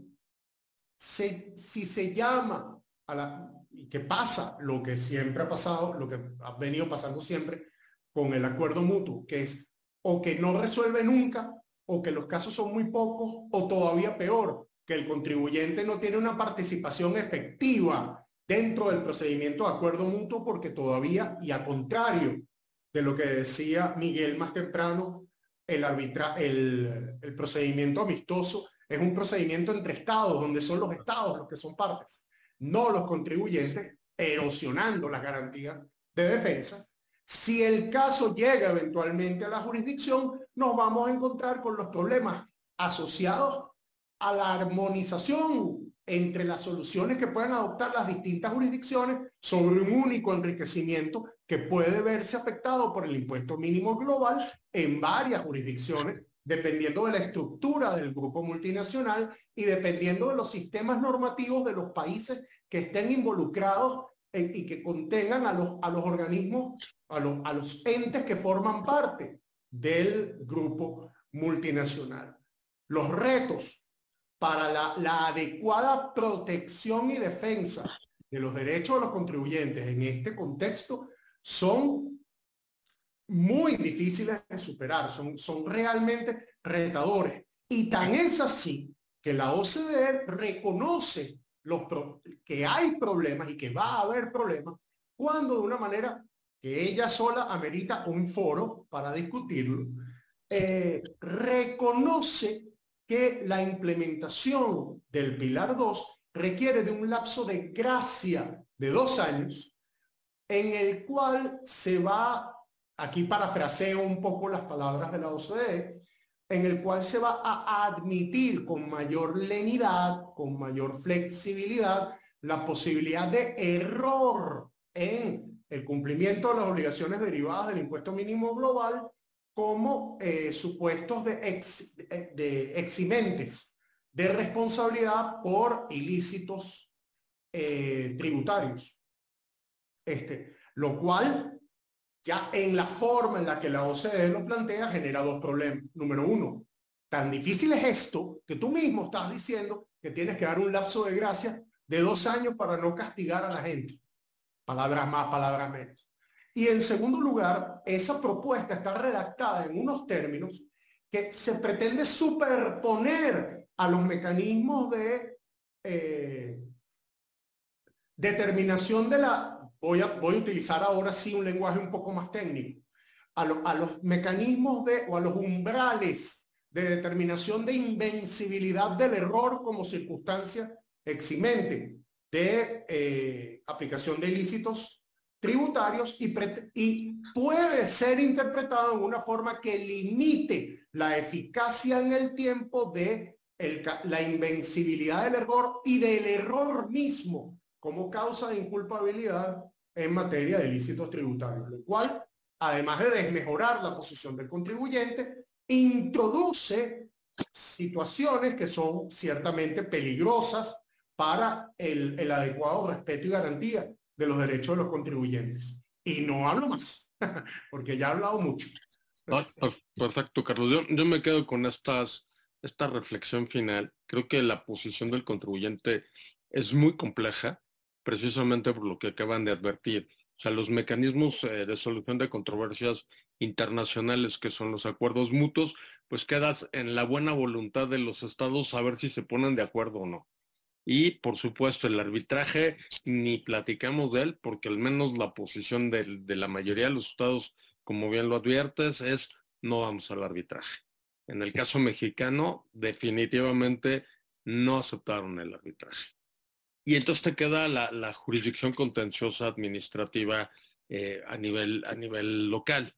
si se llama a la, que pasa lo que siempre ha pasado, lo que ha venido pasando siempre con el acuerdo mutuo, que es o que no resuelve nunca, o que los casos son muy pocos, o todavía peor, que el contribuyente no tiene una participación efectiva dentro del procedimiento de acuerdo mutuo porque todavía, y a contrario de lo que decía Miguel más temprano, el, arbitra el, el procedimiento amistoso es un procedimiento entre estados, donde son los estados los que son partes, no los contribuyentes, erosionando las garantías de defensa. Si el caso llega eventualmente a la jurisdicción, nos vamos a encontrar con los problemas asociados a la armonización entre las soluciones que pueden adoptar las distintas jurisdicciones sobre un único enriquecimiento que puede verse afectado por el impuesto mínimo global en varias jurisdicciones, dependiendo de la estructura del grupo multinacional y dependiendo de los sistemas normativos de los países que estén involucrados y que contengan a los, a los organismos, a los, a los entes que forman parte del grupo multinacional. Los retos para la, adecuada protección y defensa de los derechos de los contribuyentes en este contexto son muy difíciles de superar, son, son realmente retadores. Y tan es así que la OCDE reconoce los que hay problemas y que va a haber problemas cuando de una manera que ella sola amerita un foro para discutirlo, eh, reconoce que la implementación del Pilar 2 requiere de un lapso de gracia de dos años en el cual se va, aquí parafraseo un poco las palabras de la OCDE, en el cual se va a admitir con mayor lenidad, con mayor flexibilidad, la posibilidad de error en el cumplimiento de las obligaciones derivadas del impuesto mínimo global como eh, supuestos de, ex, de eximentes de responsabilidad por ilícitos eh, tributarios. Este, lo cual ya en la forma en la que la OCDE lo plantea, genera dos problemas. Número uno, tan difícil es esto que tú mismo estás diciendo que tienes que dar un lapso de gracia de dos años para no castigar a la gente. Palabras más, palabras menos. Y en segundo lugar, esa propuesta está redactada en unos términos que se pretende superponer a los mecanismos de eh, determinación de la, voy a, voy a utilizar ahora sí un lenguaje un poco más técnico, a, los mecanismos de, o a los umbrales de determinación de invencibilidad del error como circunstancia eximente de eh, aplicación de ilícitos tributarios y, y puede ser interpretado en una forma que limite la eficacia en el tiempo de el, la invencibilidad del error y del error mismo como causa de inculpabilidad en materia de ilícitos tributarios, lo cual, además de desmejorar la posición del contribuyente, introduce situaciones que son ciertamente peligrosas para el, adecuado respeto y garantía de los derechos de los contribuyentes. Y no hablo más, <laughs> porque ya he hablado mucho. perfecto, Carlos. Yo, me quedo con esta reflexión final. Creo que la posición del contribuyente es muy compleja precisamente por lo que acaban de advertir. O sea, los mecanismos eh, de solución de controversias internacionales, que son los acuerdos mutuos, pues quedas en la buena voluntad de los estados a ver si se ponen de acuerdo o no. Y por supuesto, el arbitraje, ni platicamos de él, porque al menos la posición de, de la mayoría de los estados, como bien lo adviertes, es no vamos al arbitraje. En el caso mexicano, definitivamente no aceptaron el arbitraje. Y entonces te queda la, jurisdicción contenciosa administrativa eh, a, nivel, a nivel local,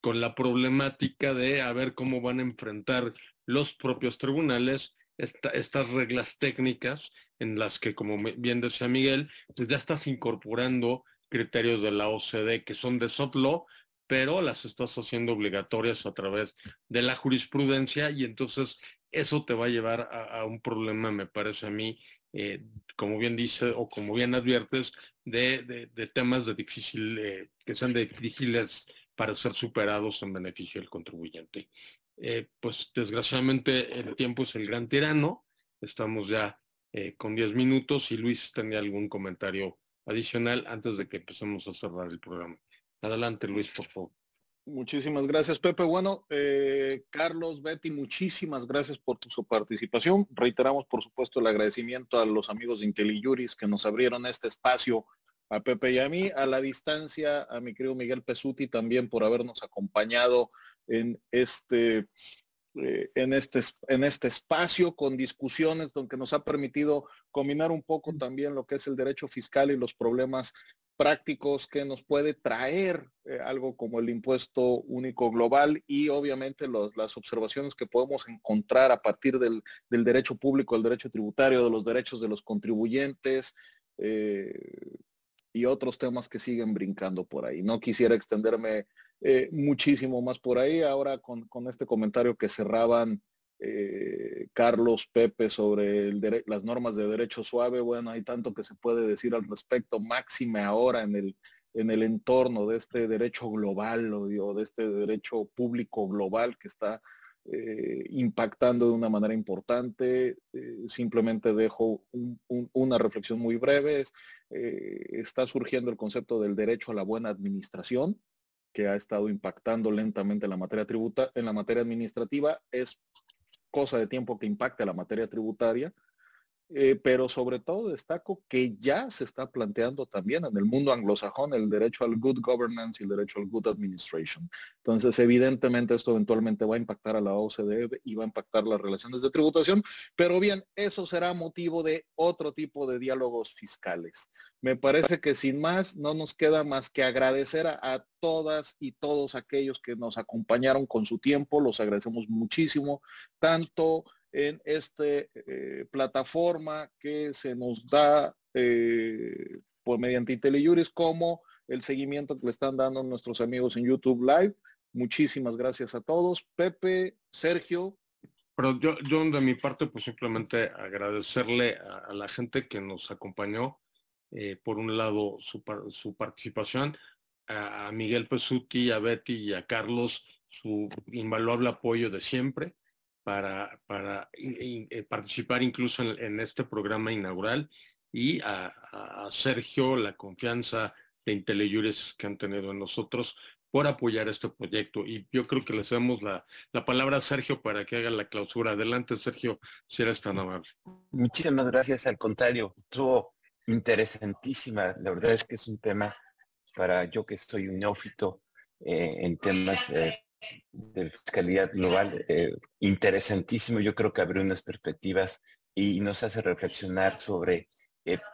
con la problemática de a ver cómo van a enfrentar los propios tribunales estas reglas técnicas en las que, como bien decía Miguel, pues ya estás incorporando criterios de la OCDE que son de soft law, pero las estás haciendo obligatorias a través de la jurisprudencia y entonces eso te va a llevar a un problema, me parece a mí, eh, como bien dice o como bien adviertes, de, temas de difícil, eh, que sean difíciles para ser superados en beneficio del contribuyente. Eh, pues desgraciadamente el tiempo es el gran tirano, estamos ya con 10 minutos y Luis tenía algún comentario adicional antes de que empecemos a cerrar el programa. Adelante Luis, por favor. Muchísimas gracias, Pepe. Bueno, eh, Carlos, Betty, muchísimas gracias por su participación. Reiteramos, por supuesto, el agradecimiento a los amigos de IntelliJuris que nos abrieron este espacio a Pepe y a mí, a la distancia, a mi querido Miguel Pesuti también por habernos acompañado en este, eh, en, este, en este espacio con discusiones donde nos ha permitido combinar un poco también lo que es el derecho fiscal y los problemas prácticos que nos puede traer eh, algo como el impuesto único global y obviamente las observaciones que podemos encontrar a partir del, derecho público, del derecho tributario, de los derechos de los contribuyentes eh, y otros temas que siguen brincando por ahí. No quisiera extenderme eh, muchísimo más por ahí. Ahora con, con este comentario que cerraban eh, Carlos Pepe sobre las normas de derecho suave, bueno, hay tanto que se puede decir al respecto, máxime ahora en el, en el entorno de este derecho global o, de este derecho público global que está eh, impactando de una manera importante. Eh, simplemente dejo una reflexión muy breve. está surgiendo el concepto del derecho a la buena administración que ha estado impactando lentamente en la materia tributa, en la materia administrativa. Es cosa de tiempo que impacte la materia tributaria, eh, pero sobre todo destaco que ya se está planteando también en el mundo anglosajón el derecho al good governance y el derecho al good administration. Entonces, evidentemente esto eventualmente va a impactar a la OCDE y va a impactar las relaciones de tributación, pero bien, eso será motivo de otro tipo de diálogos fiscales. Me parece que sin más no nos queda más que agradecer a, todas y todos aquellos que nos acompañaron con su tiempo, los agradecemos muchísimo, tanto en esta eh, plataforma que se nos da eh, por mediante IntelliJuris como el seguimiento que le están dando nuestros amigos en YouTube Live. Muchísimas gracias a todos. Pepe, Sergio. Pero yo, yo de mi parte, pues simplemente agradecerle a, la gente que nos acompañó, eh, por un lado su, su participación, a, Miguel Pesuti, a Betty y a Carlos su invaluable apoyo de siempre para, eh, participar incluso en, este programa inaugural y a, Sergio la confianza de Inteleyures que han tenido en nosotros por apoyar este proyecto. Y yo creo que le la, la, palabra a Sergio para que haga la clausura. Adelante, Sergio, si eres tan amable. Muchísimas gracias, al contrario, estuvo interesantísima. La verdad es que es un tema para yo que soy un neófito eh, en temas eh, de fiscalidad global, eh, interesantísimo. Yo creo que abre unas perspectivas y nos hace reflexionar sobre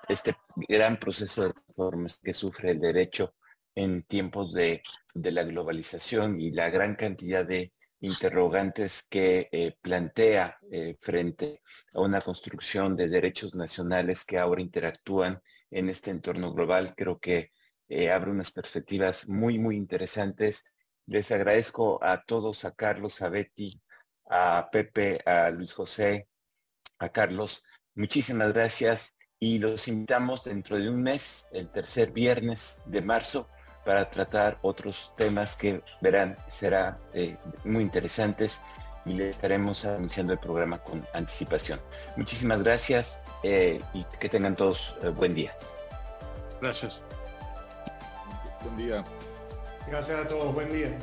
este gran proceso de reformas que sufre el derecho en tiempos de, la globalización y la gran cantidad de interrogantes que plantea frente a una construcción de derechos nacionales que ahora interactúan en este entorno global. Creo que eh, abre unas perspectivas muy, muy interesantes. Les agradezco a todos, a Carlos, a Betty, a Pepe, a Luis José, a Carlos. Muchísimas gracias y los invitamos dentro de un mes, el tercer viernes de marzo, para tratar otros temas que verán serán eh, muy interesantes y les estaremos anunciando el programa con anticipación. Muchísimas gracias eh, y que tengan todos buen día. Gracias. Buen día. Gracias a todos. Buen día.